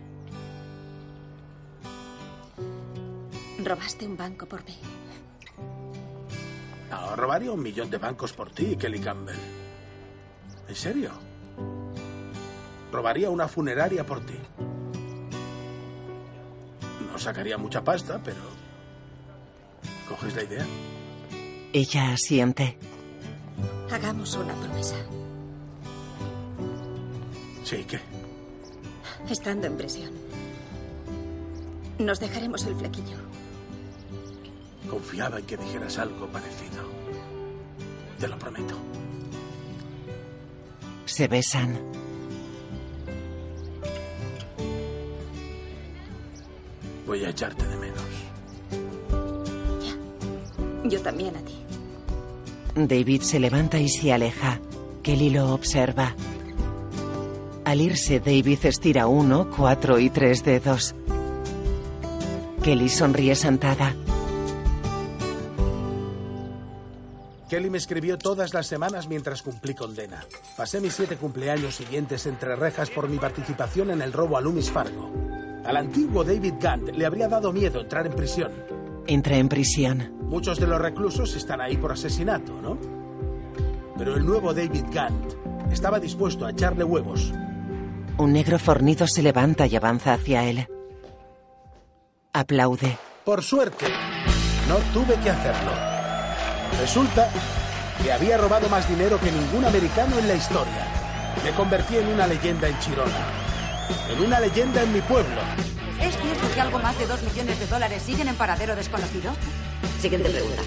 Robaste un banco por mí.
No, robaría un millón de bancos por ti, Kelly Campbell. ¿En serio? Robaría una funeraria por ti. No sacaría mucha pasta, pero... ¿Coges la idea?
Ella asiente.
Hagamos una promesa.
Sí, ¿qué?
Estando en prisión. Nos dejaremos el flequillo.
Confiaba en que dijeras algo parecido. Te lo prometo.
Se besan.
Voy a echarte de menos.
Yo también a ti.
David se levanta y se aleja. Kelly lo observa. Al irse, David estira uno, cuatro y tres dedos. Kelly sonríe sentada.
Kelly me escribió todas las semanas mientras cumplí condena. Pasé mis siete cumpleaños siguientes entre rejas por mi participación en el robo a Loomis Fargo. Al antiguo David Gant le habría dado miedo entrar en prisión.
Entra en prisión.
Muchos de los reclusos están ahí por asesinato, ¿no? Pero el nuevo David Gant estaba dispuesto a echarle huevos.
Un negro fornido se levanta y avanza hacia él. Aplaude.
Por suerte, no tuve que hacerlo. Resulta que había robado más dinero que ningún americano en la historia. Me convertí en una leyenda en Chirona. En una leyenda en mi pueblo.
¿Es cierto que algo más de dos millones de dólares siguen en paradero desconocido?
Siguiente pregunta.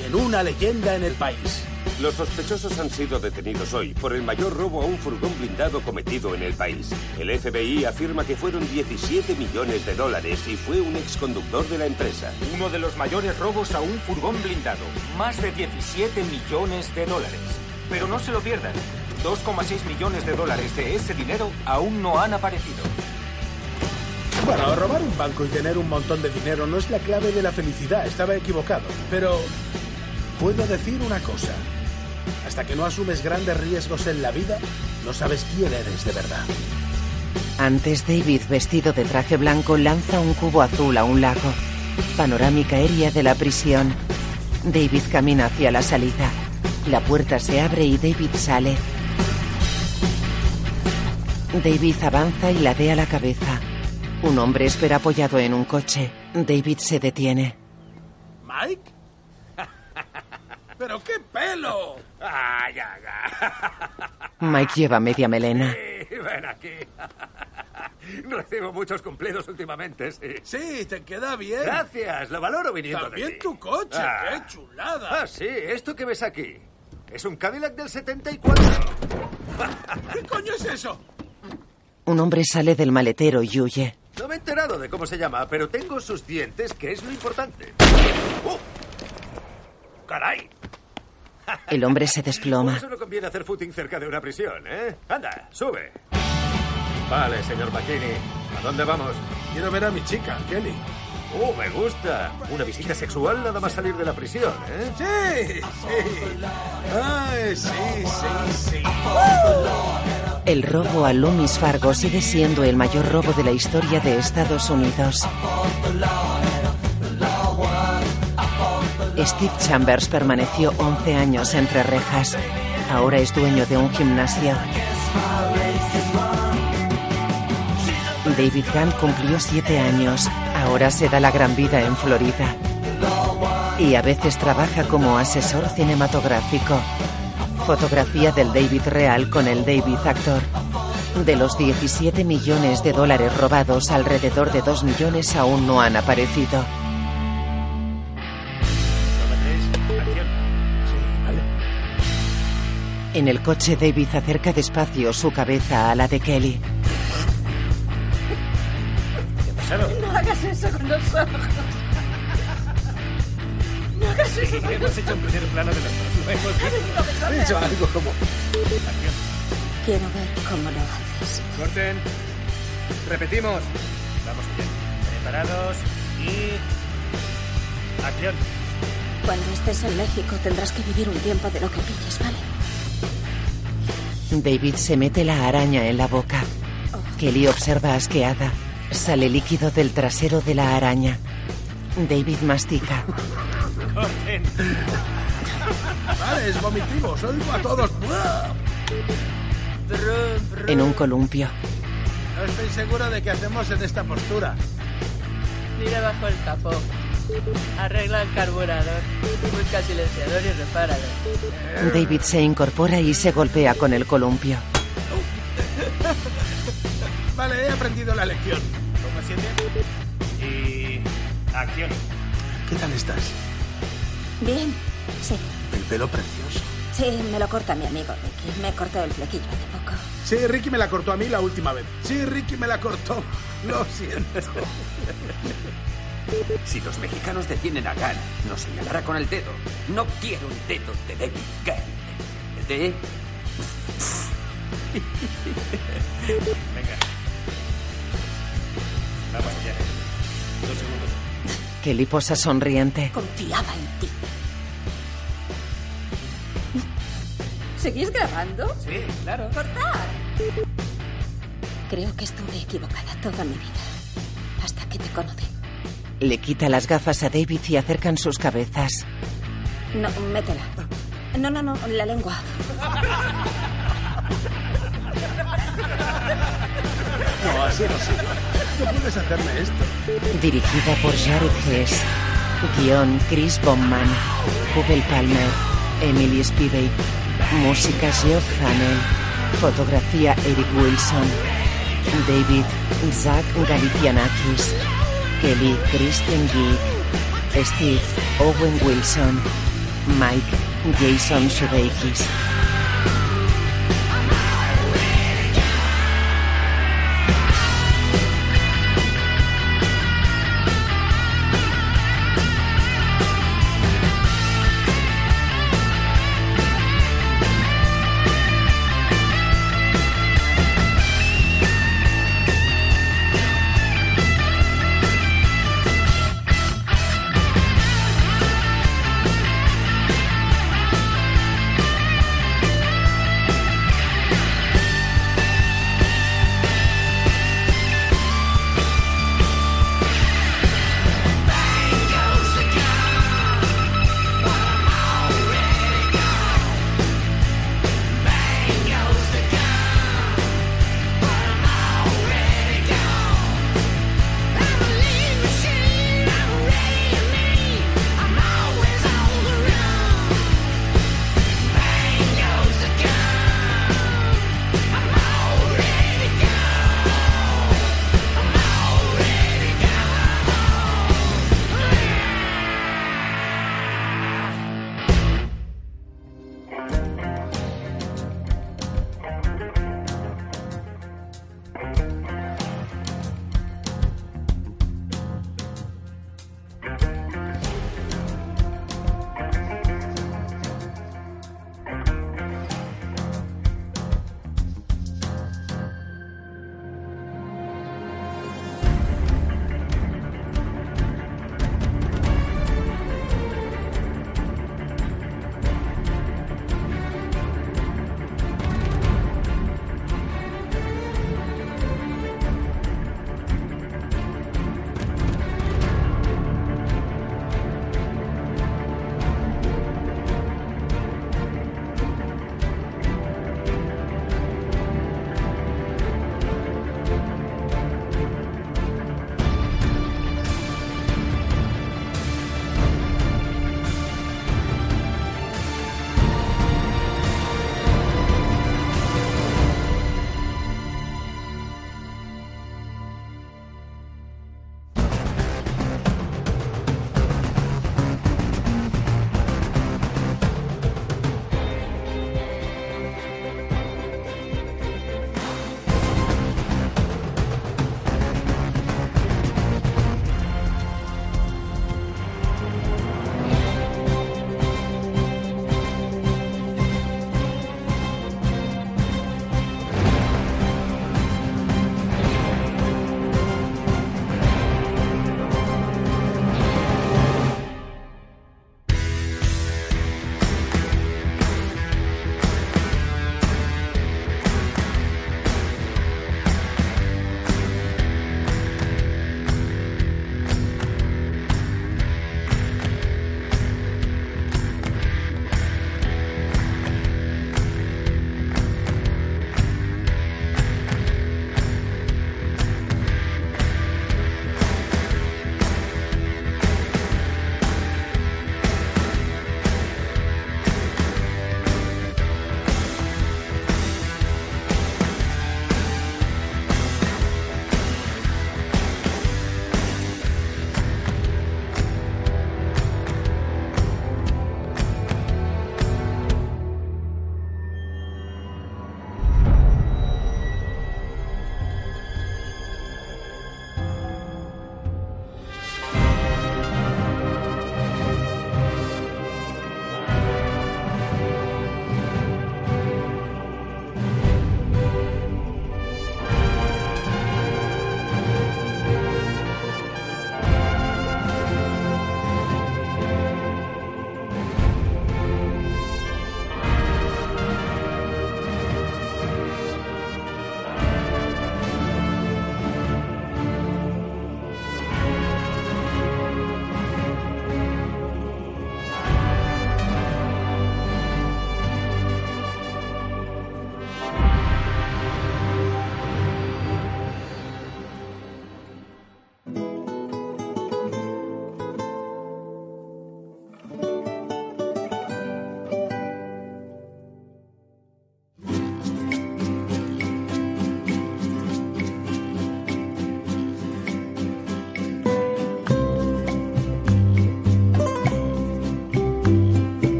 Y en una leyenda en el país.
Los sospechosos han sido detenidos hoy por el mayor robo a un furgón blindado cometido en el país. El FBI afirma que fueron 17 millones de dólares y fue un exconductor de la empresa.
Uno de los mayores robos a un furgón blindado. Más de 17 millones de dólares. Pero no se lo pierdan. 2,6 millones de dólares de ese dinero aún no han aparecido.
Bueno, robar un banco y tener un montón de dinero no es la clave de la felicidad. Estaba equivocado. Pero puedo decir una cosa. Hasta que no asumes grandes riesgos en la vida, no sabes quién eres de verdad.
Antes, David, vestido de traje blanco, lanza un cubo azul a un lago. Panorámica aérea de la prisión. David camina hacia la salida. La puerta se abre y David sale. David avanza y ladea la cabeza. Un hombre espera apoyado en un coche. David se detiene.
¿Mike? ¡Pero qué pelo!
¡Ah, ya, ya!
Mike lleva media melena.
Sí, ven aquí. Recibo muchos cumplidos últimamente, sí.
Sí, te queda bien.
Gracias, lo valoro viniendo
También
de ti.
tu coche,
Ah.
qué chulada.
Ah, sí, esto que ves aquí. Es un Cadillac del 74.
¿Qué coño es eso?
Un hombre sale del maletero y huye.
No me he enterado de cómo se llama, pero tengo sus dientes, que es lo importante. ¡Oh! ¡Caray!
El hombre se
Por
desploma.
eso no conviene hacer footing cerca de una prisión, ¿eh? Anda, sube. Vale, señor McKinney. ¿A dónde vamos?
Quiero ver a mi chica, Kelly.
Oh, me gusta. Una visita sexual nada más salir de la prisión, ¿eh?
Sí, sí. Ay, sí, sí, sí.
El robo a Loomis Fargo sigue siendo el mayor robo de la historia de Estados Unidos. Steve Chambers permaneció 11 años entre rejas. Ahora es dueño de un gimnasio. David Gunn cumplió 7 años. Ahora se da la gran vida en Florida. Y a veces trabaja como asesor cinematográfico. Fotografía del David real con el David actor. De los 17 millones de dólares robados, alrededor de 2 millones aún no han aparecido. En el coche, David acerca despacio su cabeza a la de Kelly.
¿Qué
No hagas eso con los ojos. No hagas eso.
Sí, hemos hecho un primer plano de hemos
hecho algo como...
Quiero ver cómo lo haces.
Corten. Repetimos. Vamos bien. Preparados y... Acción.
Cuando estés en México tendrás que vivir un tiempo de lo que pilles, ¿vale?
David se mete la araña en la boca. Kelly observa asqueada. Sale líquido del trasero de la araña. David mastica.
Corten.
Vale, es vomitivo. Os oigo a todos.
En un columpio.
No estoy seguro de qué hacemos en esta postura.
Mira bajo el capó. Arregla el carburador. Busca silenciador y repáralo.
David se incorpora y se golpea con el columpio.
Vale, he aprendido la lección.
Toma siete. Y... Acción.
¿Qué tal estás?
Bien, sí.
El pelo precioso.
Sí, me lo corta mi amigo Ricky. Me cortó el flequillo hace poco.
Sí, Ricky me la cortó a mí la última vez. Sí, Ricky me la cortó. Lo siento.
Si los mexicanos detienen a Gunn, nos señalará con el dedo. No quiero un dedo de David Gunn. ¿De?
Venga. Vamos allá. Dos segundos.
Kelly posa sonriente.
Confiaba en ti. ¿Seguís grabando?
Sí, claro.
¡Cortar! Creo que estuve equivocada toda mi vida. Hasta que te conocí.
Le quita las gafas a David y acercan sus cabezas.
No, métela. No, no, no, la lengua.
No, así no sigo. No puedes hacerme esto.
Dirigida por Jared Hess. Guión Chris Bowman. Google Palmer. Emily Spivey. Música Geoff Hamel. Fotografía Eric Wilson. David Zach Galicianakis. Kelly Kristen Geek. Steve Owen Wilson. Mike Jason Sudeikis.